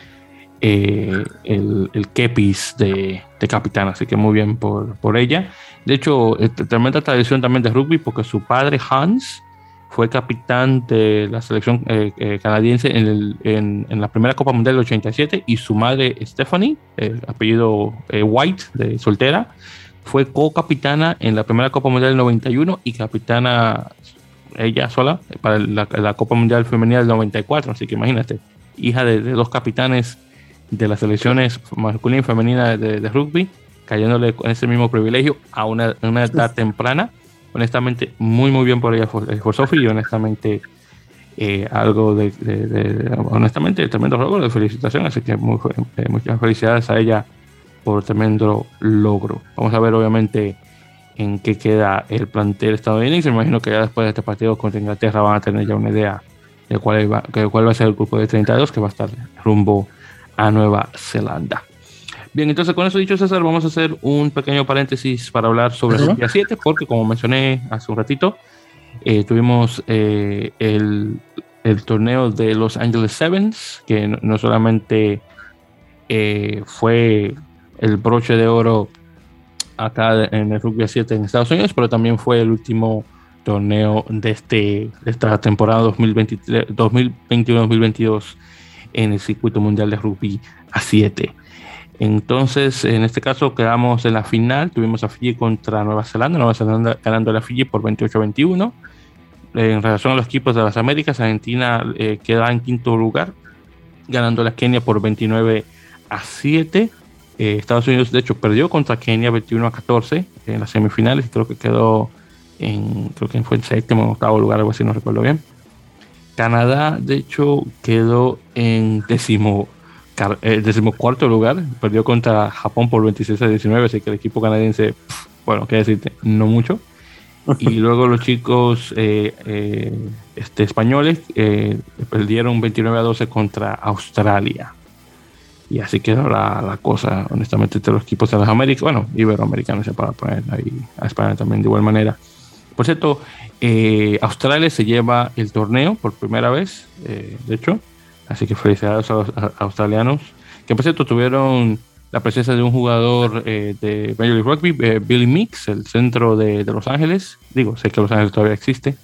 el, el kepis de, de capitán, así que muy bien por, por ella. De hecho, tremenda tradición también de rugby porque su padre Hans fue capitán de la selección eh, eh, canadiense en, en, la primera Copa Mundial del 87 y su madre Stephanie, el apellido eh, White, de soltera, fue co-capitana en la primera Copa Mundial del 91 y capitana ella sola para la, Copa Mundial Femenina del 94. Así que imagínate, hija de, dos capitanes de las selecciones masculina y femenina de rugby cayéndole con ese mismo privilegio a una, edad temprana. Honestamente, muy, muy bien por ella, por, eh, Sophie, y honestamente, eh, algo de, honestamente, tremendo logro de felicitación, así que eh, muchas felicidades a ella por tremendo logro. Vamos a ver, obviamente, en qué queda el plantel estadounidense. Me imagino que ya después de este partido contra Inglaterra van a tener ya una idea de cuál va, de cuál va a ser el grupo de 32 que va a estar rumbo a Nueva Zelanda. Bien, entonces con eso dicho, César, vamos a hacer un pequeño paréntesis para hablar sobre el día 7, porque como mencioné hace un ratito, eh, tuvimos eh, el, torneo de Los Angeles Sevens, que no, solamente eh, fue el broche de oro acá en el rugby 7 en Estados Unidos, pero también fue el último torneo de, este, de esta temporada 2021-2022 en el circuito mundial de rugby a 7. Entonces, en este caso quedamos en la final, tuvimos a Fiji contra Nueva Zelanda, Nueva Zelanda ganando la Fiji por 28-21. En relación a los equipos de las Américas, Argentina eh, queda en quinto lugar, ganando la Kenia por 29 a 7. Eh, Estados Unidos, de hecho, perdió contra Kenia 21 a 14 en las semifinales, creo que quedó en, creo que fue en séptimo o octavo lugar, algo así, no recuerdo bien. Canadá, de hecho, quedó en décimo eh, decimocuarto lugar, perdió contra Japón por 26 a 19, así que el equipo canadiense, bueno, qué decirte, no mucho. Y luego los chicos eh, eh, este, españoles perdieron 29 a 12 contra Australia. Y así quedó la, la, cosa, honestamente, entre los equipos de las Américas, bueno, iberoamericanos, para poner ahí a España también de igual manera. Por cierto, Australia se lleva el torneo por primera vez, de hecho, Así que felicidades a los australianos, que por cierto tuvieron la presencia de un jugador eh, de Major League Rugby, eh, Billy Mix, el centro de, Los Ángeles. Digo, sé que Los Ángeles todavía existe.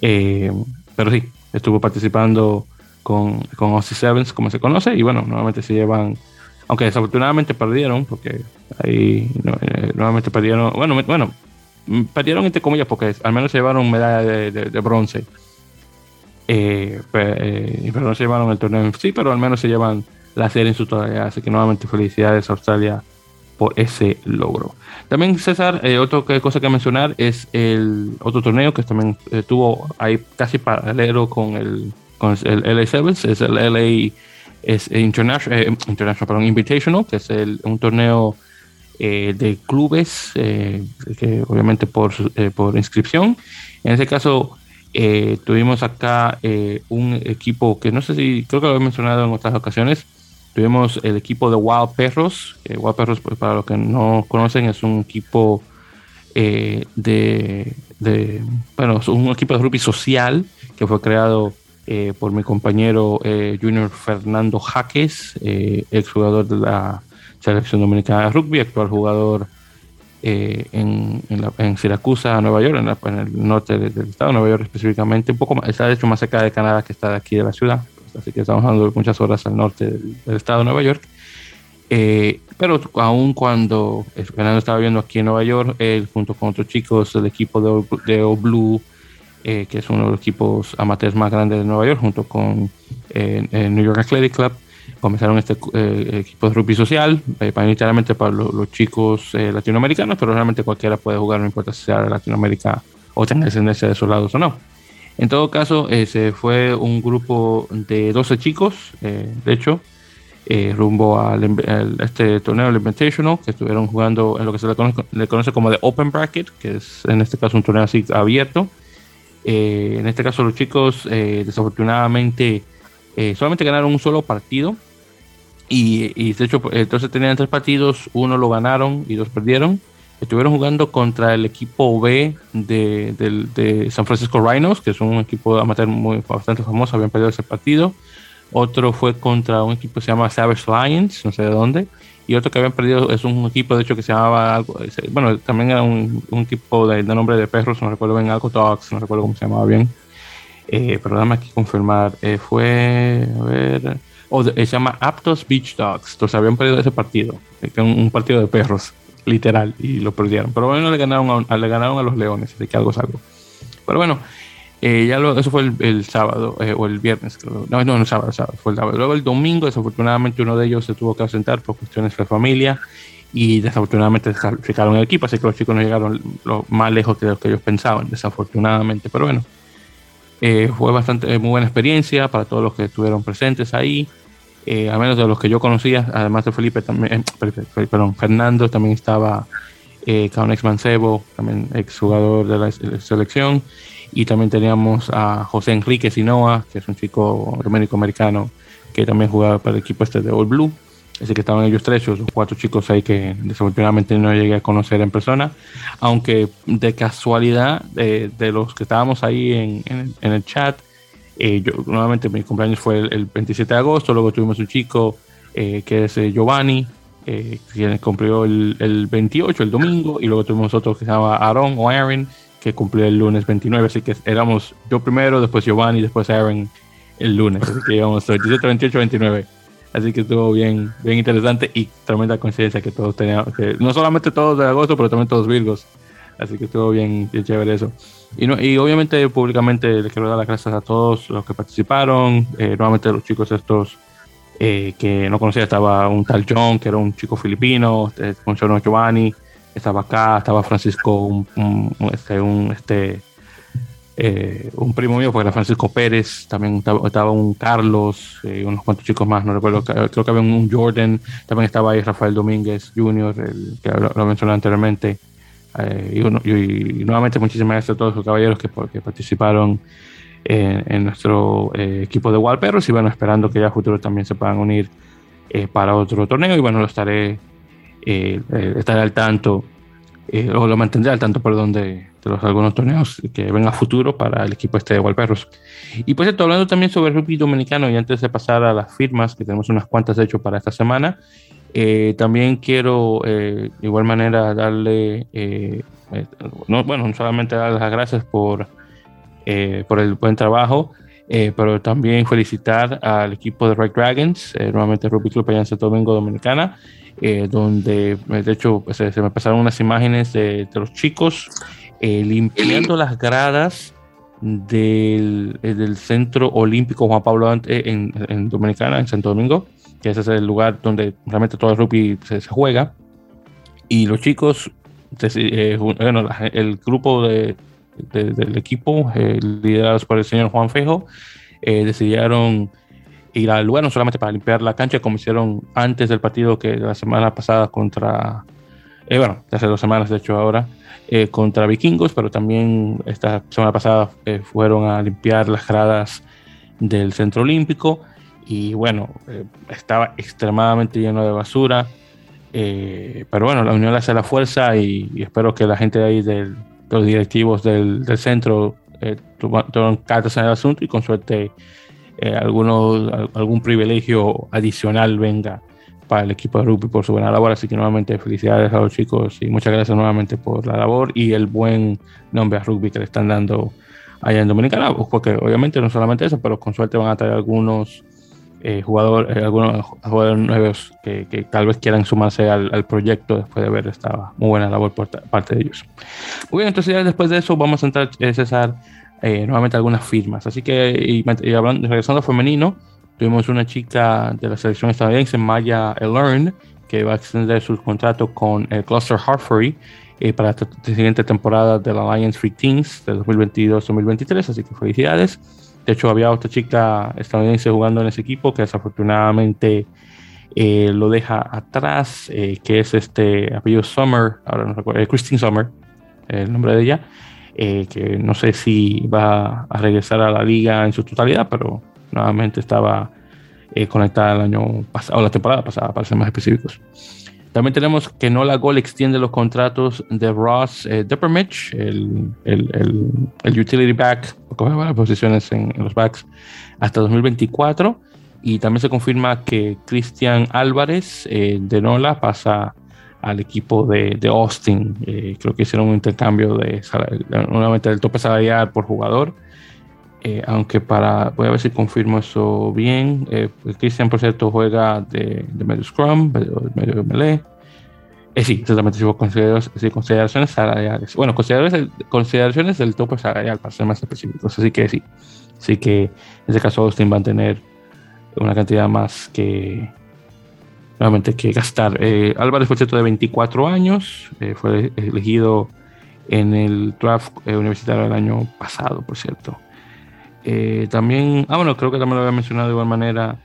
Eh, pero sí, estuvo participando con, con Aussie Sevens, como se conoce, y bueno, nuevamente se llevan, aunque desafortunadamente perdieron, porque ahí nuevamente perdieron, bueno, bueno, perdieron entre comillas, porque al menos se llevaron medalla de bronce eh, eh, pero no se llevaron el torneo en sí, pero al menos se llevan la serie en su totalidad. Así que nuevamente felicidades a Australia por ese logro. También César, eh, otra cosa que mencionar es el otro torneo que también estuvo ahí casi paralelo con el, con el LA Sevens, es el LA es International, International perdón, Invitational, que es el, un torneo de clubes, que obviamente por, por inscripción. En este caso, eh, tuvimos acá eh, un equipo que no sé si, creo que lo he mencionado en otras ocasiones, tuvimos el equipo de Wild Perros. Wild Perros, pues, para los que no conocen, es un equipo de, de, bueno, es un equipo de rugby social que fue creado por mi compañero Junior Fernando Jaques, exjugador de la selección dominicana de rugby, actual jugador eh, en, en, Siracusa, Nueva York, en, el norte del, estado de Nueva York específicamente, un poco más, está de hecho más cerca de Canadá que está de aquí de la ciudad, así que estamos hablando de muchas horas al norte del, estado de Nueva York. Eh, pero aún cuando Fernando estaba viviendo aquí en Nueva York, él junto con otros chicos del equipo de, O Blue, eh, que es uno de los equipos amateurs más grandes de Nueva York, junto con New York Athletic Club, comenzaron este eh, equipo de rugby social, eh, para, literalmente para los chicos eh, latinoamericanos, pero realmente cualquiera puede jugar, no importa si sea de Latinoamérica o tenga descendencia de esos lados o no. En todo caso, se fue un grupo de 12 chicos, de hecho, rumbo a este torneo, el Invitational, que estuvieron jugando en lo que se le conoce, le conoce como de Open Bracket, que es en este caso un torneo así abierto. En este caso, los chicos desafortunadamente solamente ganaron un solo partido y, de hecho, entonces tenían tres partidos, uno lo ganaron y dos perdieron. Estuvieron jugando contra el equipo B de, de, San Francisco Rhinos, que es un equipo amateur muy bastante famoso, habían perdido ese partido. Otro fue contra un equipo que se llama Savage Lions, no sé de dónde. Y otro que habían perdido es un equipo, de hecho, que se llamaba algo. Bueno, también era un, un equipo de, nombre de perros, no recuerdo bien, algo Dogs, no recuerdo cómo se llamaba bien. Eh, pero nada más que confirmar. Eh, fue. A ver o se llama Aptos Beach Dogs. Entonces habían perdido ese partido, un, un partido de perros, literal, y lo perdieron. Pero bueno, le ganaron a, le ganaron a los Leones, así que algo es algo. Pero bueno, eh, ya lo, eso fue el, sábado eh, o el viernes, creo. No, no, no, sábado, sábado, fue el sábado. Luego el domingo, desafortunadamente, uno de ellos se tuvo que ausentar por cuestiones de familia y desafortunadamente sacrificaron el equipo, así que los chicos no llegaron lo más lejos de lo que ellos pensaban, desafortunadamente. Pero bueno, eh, fue bastante muy buena experiencia para todos los que estuvieron presentes ahí. Eh, al menos de los que yo conocía, además de Felipe, también, eh, perdón, Fernando, también estaba eh, ex Mancebo, también exjugador de la selección, y también teníamos a José Enrique Sinoa, que es un chico romérico-americano que también jugaba para el equipo este de All Blue, así que estaban ellos tres, los cuatro chicos ahí que desafortunadamente no llegué a conocer en persona, aunque de casualidad de, los que estábamos ahí en, en el chat, eh, yo, nuevamente mi cumpleaños fue el, 27 de agosto, luego tuvimos un chico eh, que es eh, Giovanni, quien cumplió el, el, 28, el domingo, y luego tuvimos otro que se llama Aaron o Aaron, que cumplió el lunes 29, así que éramos yo primero, después Giovanni, después Aaron el lunes, así que íbamos 27, 28, 29. Así que estuvo bien, bien interesante y tremenda coincidencia que todos teníamos, que no solamente todos de agosto, pero también todos Virgos. Así que estuvo bien, bien chévere eso. Y, no, y obviamente públicamente le quiero dar las gracias a todos los que participaron, eh, nuevamente los chicos estos eh, que no conocía, estaba un tal John, que era un chico filipino, eh, Giovanni, estaba acá, estaba Francisco, un, este, este, eh, un primo mío, porque era Francisco Pérez, también estaba, un Carlos, y unos cuantos chicos más, no recuerdo, creo que había un Jordan, también estaba ahí Rafael Domínguez Jr., el, que lo mencioné anteriormente. Eh, y, nuevamente muchísimas gracias a todos los caballeros que, participaron en, nuestro eh, equipo de Walperros y bueno, esperando que ya a futuro también se puedan unir eh, para otro torneo y bueno, lo estaré, estaré al tanto, o lo mantendré al tanto, perdón, de, de, los algunos torneos que ven a futuro para el equipo este de Walperros. Y pues esto, hablando también sobre el rugby dominicano y antes de pasar a las firmas, que tenemos unas cuantas de hecho para esta semana, eh, también quiero, eh, de igual manera, darle, eh, no, bueno, no solamente dar las gracias por, por el buen trabajo, pero también felicitar al equipo de Red Dragons, nuevamente Rugby Club Santo Domingo Dominicana, donde de hecho pues, se, me pasaron unas imágenes de, los chicos limpiando las gradas del, del, Centro Olímpico Juan Pablo en, en Dominicana, en Santo Domingo que ese es el lugar donde realmente todo el rugby se, juega. Y los chicos, eh, bueno, el grupo de, del equipo, eh, liderados por el señor Juan Fejo, eh, decidieron ir al lugar no solamente para limpiar la cancha, como hicieron antes del partido que la semana pasada contra, bueno, hace dos semanas de hecho ahora, contra vikingos, pero también esta semana pasada fueron a limpiar las gradas del centro olímpico y bueno, eh, estaba extremadamente lleno de basura. Eh, pero bueno, la unión hace la fuerza y, espero que la gente de ahí, del, los directivos del, del centro, eh, tomen cartas en el asunto y con suerte eh, algunos, algún privilegio adicional venga para el equipo de rugby por su buena labor. Así que nuevamente felicidades a los chicos y muchas gracias nuevamente por la labor y el buen nombre a rugby que le están dando allá en Dominicana, porque obviamente no solamente eso, pero con suerte van a traer algunos eh, jugadores, eh, algunos jugadores nuevos que, que, tal vez quieran sumarse al, al, proyecto después de ver esta muy buena labor por parte de ellos. Muy bien, entonces ya después de eso vamos a entrar, eh, César, eh, nuevamente algunas firmas. Así que, y, y hablando, regresando a femenino, tuvimos una chica de la selección estadounidense, Maya Elern, que va a extender su contrato con el Cluster Hartford eh, para la siguiente temporada de la Alliance Free Teams de 2022-2023, así que felicidades. De hecho, había otra chica estadounidense jugando en ese equipo que desafortunadamente eh, lo deja atrás, eh, que es este apellido Summer, ahora no recuerdo, eh, Christine Summer, el nombre de ella, eh, que no sé si va a regresar a la liga en su totalidad, pero nuevamente estaba eh, conectada el año pasado, la temporada pasada, para ser más específicos. También tenemos que Nola Gol extiende los contratos de Ross eh, Deppermich, el, el, el, el, utility back, coge varias posiciones en, en, los backs, hasta 2024. Y también se confirma que Cristian Álvarez eh, de Nola pasa al equipo de, de Austin. Eh, creo que hicieron un intercambio de nuevamente del tope salarial por jugador. Eh, aunque para, voy a ver si confirmo eso bien. Eh, Cristian, por cierto, juega de, de medio scrum, medio, medio melee. Eh, sí, exactamente, si consideraciones, consideraciones salariales. Bueno, consideraciones, consideraciones del tope salarial, para ser más específicos. Así que sí, sí que en ese caso Austin va a tener una cantidad más que nuevamente que gastar. Eh, Álvarez, cierto, de 24 años, eh, fue elegido en el draft universitario del año pasado, por cierto. Eh, también, ah, bueno, creo que también lo había mencionado de igual manera.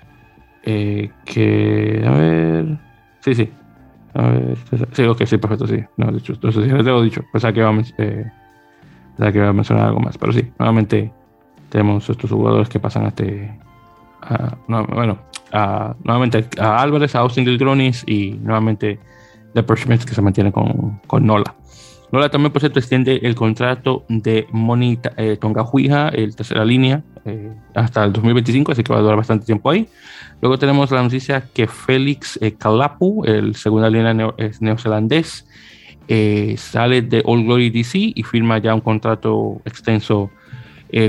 Eh, que, a ver, sí, sí. A ver, sí, ok, sí, perfecto, sí. No, de hecho, entonces sí, les he dicho. Pensaba que, iba a, eh, pensaba que iba a mencionar algo más, pero sí, nuevamente tenemos estos jugadores que pasan a este. Bueno, a, nuevamente a Álvarez, a Austin Gilgronis y nuevamente de Schmidt que se mantiene con, con Nola. Nola también, por cierto, extiende el contrato de Moni eh, Tongajuija, el tercera línea, eh, hasta el 2025, así que va a durar bastante tiempo ahí. Luego tenemos la noticia que Félix eh, Kalapu, el segunda línea neo, neozelandés, eh, sale de All Glory DC y firma ya un contrato extenso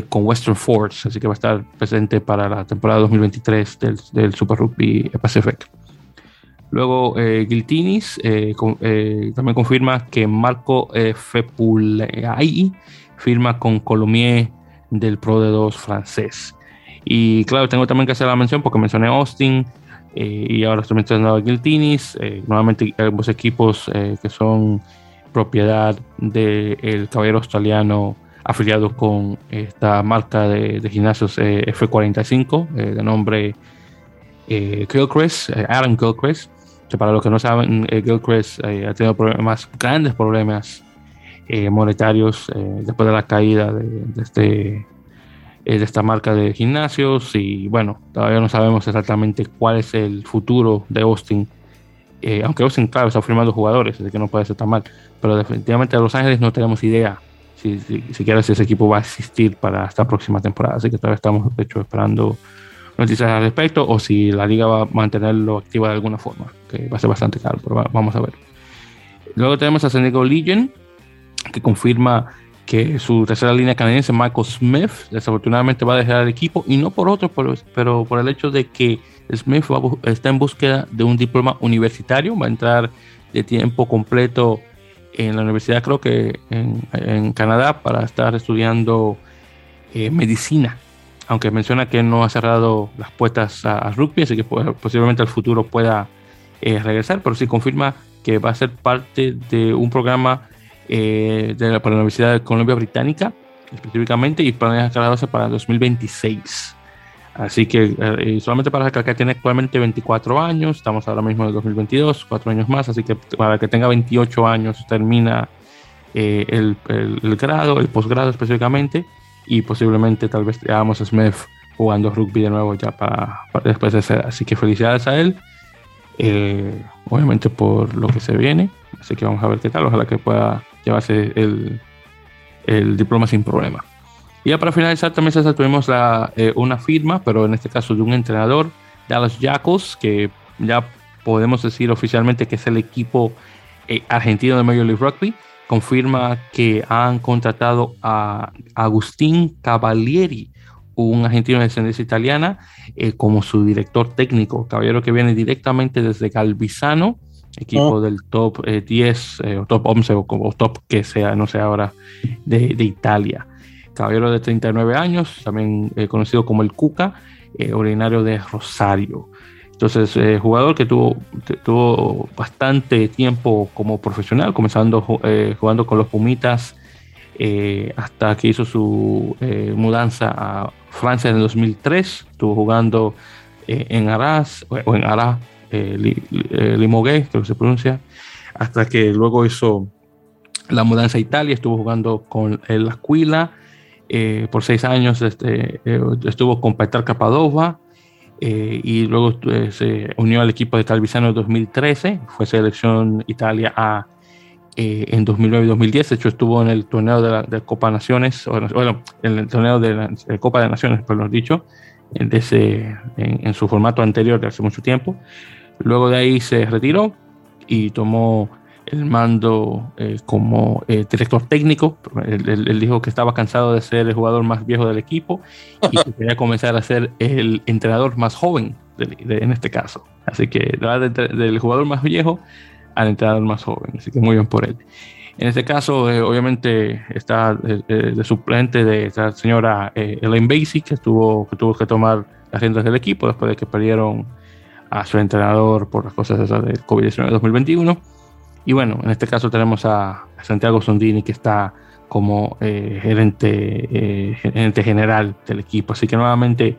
con Western Force, así que va a estar presente para la temporada 2023 del, Super Rugby Pacific. Luego eh, Giltinis eh, eh, también confirma que Marco eh, Fepulai firma con Colomier del Pro de 2 francés. Y claro, tengo también que hacer la mención porque mencioné Austin y ahora estoy mencionando a Giltinis. nuevamente ambos equipos que son propiedad del caballero australiano afiliado con esta marca de, de gimnasios F45 de nombre Gilchrist, Adam Gilchrist que para los que no saben, eh, Gilchrist eh, ha tenido problemas, grandes problemas eh, monetarios eh, después de la caída de, de este, de esta marca de gimnasios y bueno, todavía no sabemos exactamente cuál es el futuro de Austin. aunque Austin, claro, está firmando jugadores, así que no puede ser tan mal, pero definitivamente a Los Ángeles no tenemos idea si, si, siquiera si ese equipo va a existir para esta próxima temporada, así que todavía estamos, de hecho, esperando noticias al respecto o si la liga va a mantenerlo activa de alguna forma, que va a ser bastante caro, pero vamos a ver. Luego tenemos a San Diego Legion, que confirma que su tercera línea canadiense, Michael Smith, desafortunadamente va a dejar el equipo, y no por otro, pero por el hecho de que Smith va, está en búsqueda de un diploma universitario, va a entrar de tiempo completo en la universidad, creo que en, Canadá, para estar estudiando eh, medicina aunque menciona que no ha cerrado las puertas a, a rugby, así que posiblemente al futuro pueda eh, regresar, pero sí confirma que va a ser parte de un programa eh, de la, para la Universidad de Columbia Británica, específicamente, y planea graduarse para 2026. Así que eh, solamente para que tiene actualmente 24 años, estamos ahora mismo en 2022, cuatro años más, así que para que tenga 28 años termina eh, el grado, el posgrado específicamente, y posiblemente tal vez veamos a Smith jugando rugby de nuevo ya para, después de ser. Así que felicidades a él, eh, obviamente por lo que se viene. Así que vamos a ver qué tal. Ojalá que pueda llevarse el, el diploma sin problema. Y ya para finalizar también tuvimos la, eh, una firma, pero en este caso de un entrenador, Dallas Jackals, que ya podemos decir oficialmente que es el equipo eh, argentino de Major League Rugby, confirma que han contratado a Agustín Cavalieri, un argentino de descendencia italiana, eh, como su director técnico, caballero que viene directamente desde Galvizano, equipo oh. del top 10 o top 11 o como top que sea, no sé ahora, de, de Italia caballero de 39 años, también eh, conocido como el Cuca, eh, originario de Rosario. Entonces, eh, jugador que tuvo, tuvo bastante tiempo como profesional, comenzando jugando con los Pumitas hasta que hizo su mudanza a Francia en el 2003. Estuvo jugando en Arras, o en Arras, Limoges, creo que se pronuncia, hasta que luego hizo la mudanza a Italia, estuvo jugando con el Aquila, eh, por seis años este, eh, estuvo con Petar Capadova eh, y luego se unió al equipo de Calvisano en 2013, fue selección Italia A en 2009 y 2010, de hecho estuvo en el torneo de la Copa Naciones, bueno, en el torneo de la Copa de Naciones, lo dicho, en, en, su formato anterior de hace mucho tiempo. Luego de ahí se retiró y tomó el mando eh, como eh, director técnico. Él, dijo que estaba cansado de ser el jugador más viejo del equipo y que quería comenzar a ser el entrenador más joven en este caso. Así que va del jugador más viejo al entrenador más joven. Así que muy bien por él. En este caso, eh, obviamente, está de suplente de esta señora Elaine Basie, que, estuvo, que tuvo que tomar las riendas del equipo después de que perdieron a su entrenador por las cosas esas del COVID-19 2021 y bueno, en este caso tenemos a, Santiago Sondini que está como eh, gerente, eh, gerente general del equipo. Así que nuevamente,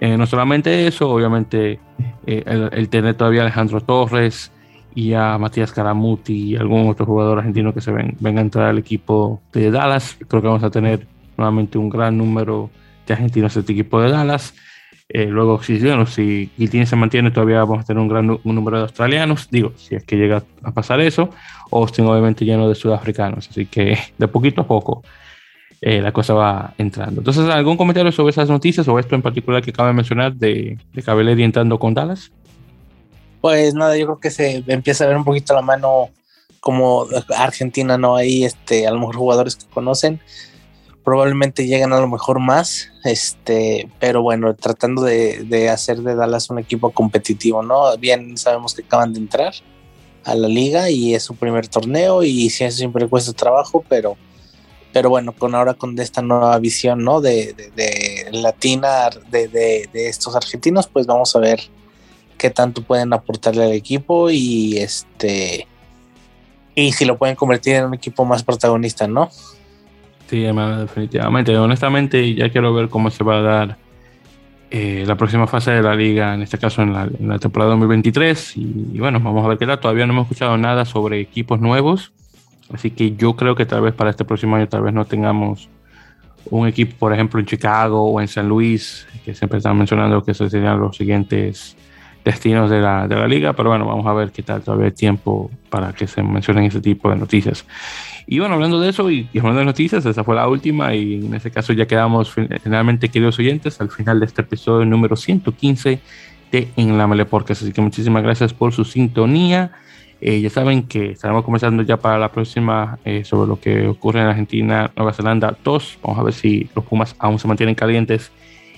eh, no solamente eso, obviamente el, tener todavía a Alejandro Torres y a Matías Caramuti y algún otro jugador argentino que se ven, venga a entrar al equipo de Dallas. Creo que vamos a tener nuevamente un gran número de argentinos en este equipo de Dallas. Eh, luego, si, bueno, si se mantiene, todavía vamos a tener un gran número de australianos. Digo, si es que llega a pasar eso. Austin, obviamente, lleno de sudafricanos. Así que de poquito a poco eh, la cosa va entrando. Entonces, ¿algún comentario sobre esas noticias o esto en particular que acaba de mencionar de, de entrando con Dallas?
Pues nada, yo creo que se empieza a ver un poquito la mano como Argentina, ¿no? Ahí, este, a lo mejor jugadores que conocen probablemente lleguen a lo mejor más, este, pero bueno, tratando de, hacer de Dallas un equipo competitivo, ¿no? Bien sabemos que acaban de entrar a la liga y es su primer torneo y sí, eso siempre cuesta trabajo, pero, pero bueno, con ahora con esta nueva visión, ¿no? De, de, latina de, estos argentinos, pues vamos a ver qué tanto pueden aportarle al equipo y este y si lo pueden convertir en un equipo más protagonista, ¿no?
Sí, definitivamente. Honestamente, ya quiero ver cómo se va a dar eh, la próxima fase de la liga, en este caso en la, temporada 2023. Y, bueno, vamos a ver qué tal. Todavía no hemos escuchado nada sobre equipos nuevos. Así que yo creo que tal vez para este próximo año tal vez no tengamos un equipo, por ejemplo, en Chicago o en San Luis, que siempre están mencionando que esos serían los siguientes destinos de la, de la liga. Pero bueno, vamos a ver qué tal. Todavía hay tiempo para que se mencionen ese tipo de noticias. Y bueno, hablando de eso y, hablando de noticias, esa fue la última y en este caso ya quedamos finalmente, queridos oyentes, al final de este episodio número 115 de En la Mele Así que muchísimas gracias por su sintonía. Eh, ya saben que estaremos comenzando ya para la próxima eh, sobre lo que ocurre en Argentina, Nueva Zelanda 2. Vamos a ver si los Pumas aún se mantienen calientes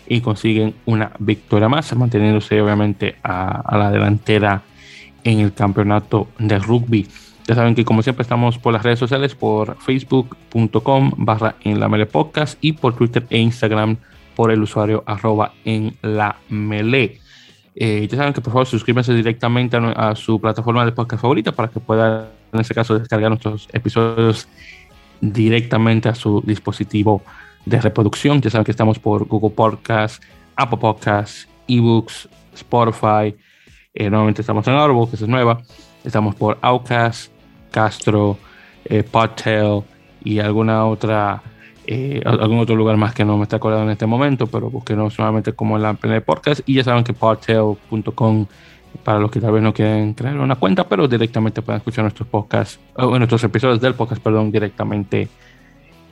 y consiguen una victoria más, manteniéndose obviamente a, a la delantera en el campeonato de rugby. Ya saben que como siempre estamos por las redes sociales, por facebook.com barra en podcast y por Twitter e Instagram por el usuario arroba en. Eh, ya saben que por favor suscríbanse directamente a, su plataforma de podcast favorita para que puedan en este caso descargar nuestros episodios directamente a su dispositivo de reproducción. Ya saben que estamos por Google Podcast, Apple Podcasts, eBooks, Spotify. Eh, nuevamente estamos en Audible, que es nueva. Estamos por Outcast, Castro, eh, y alguna otra eh, algún otro lugar más que no me está acordando en este momento, pero búsquenos solamente como en la Plena Podcast y ya saben que podtail.com para los que tal vez no quieren crear una cuenta, pero directamente pueden escuchar nuestros podcasts, o nuestros episodios del podcast, perdón, directamente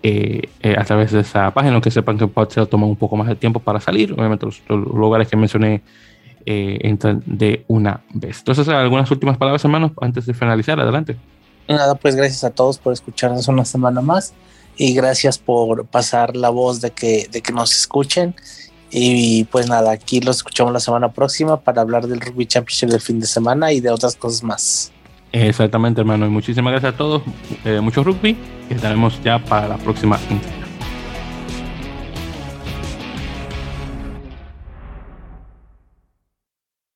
eh, eh, a través de esa página, aunque sepan que Podtail toma un poco más de tiempo para salir, obviamente los, lugares que mencioné entran de una vez. Entonces, algunas últimas palabras, hermanos, antes de finalizar, adelante.
Nada, pues gracias a todos por escucharnos una semana más y gracias por pasar la voz de que, de que nos escuchen. Y pues nada, aquí los escuchamos la semana próxima para hablar del Rugby Championship del fin de semana y de otras cosas más.
Exactamente, hermano. Y muchísimas gracias a todos. Eh, mucho rugby. Y estaremos ya para la próxima.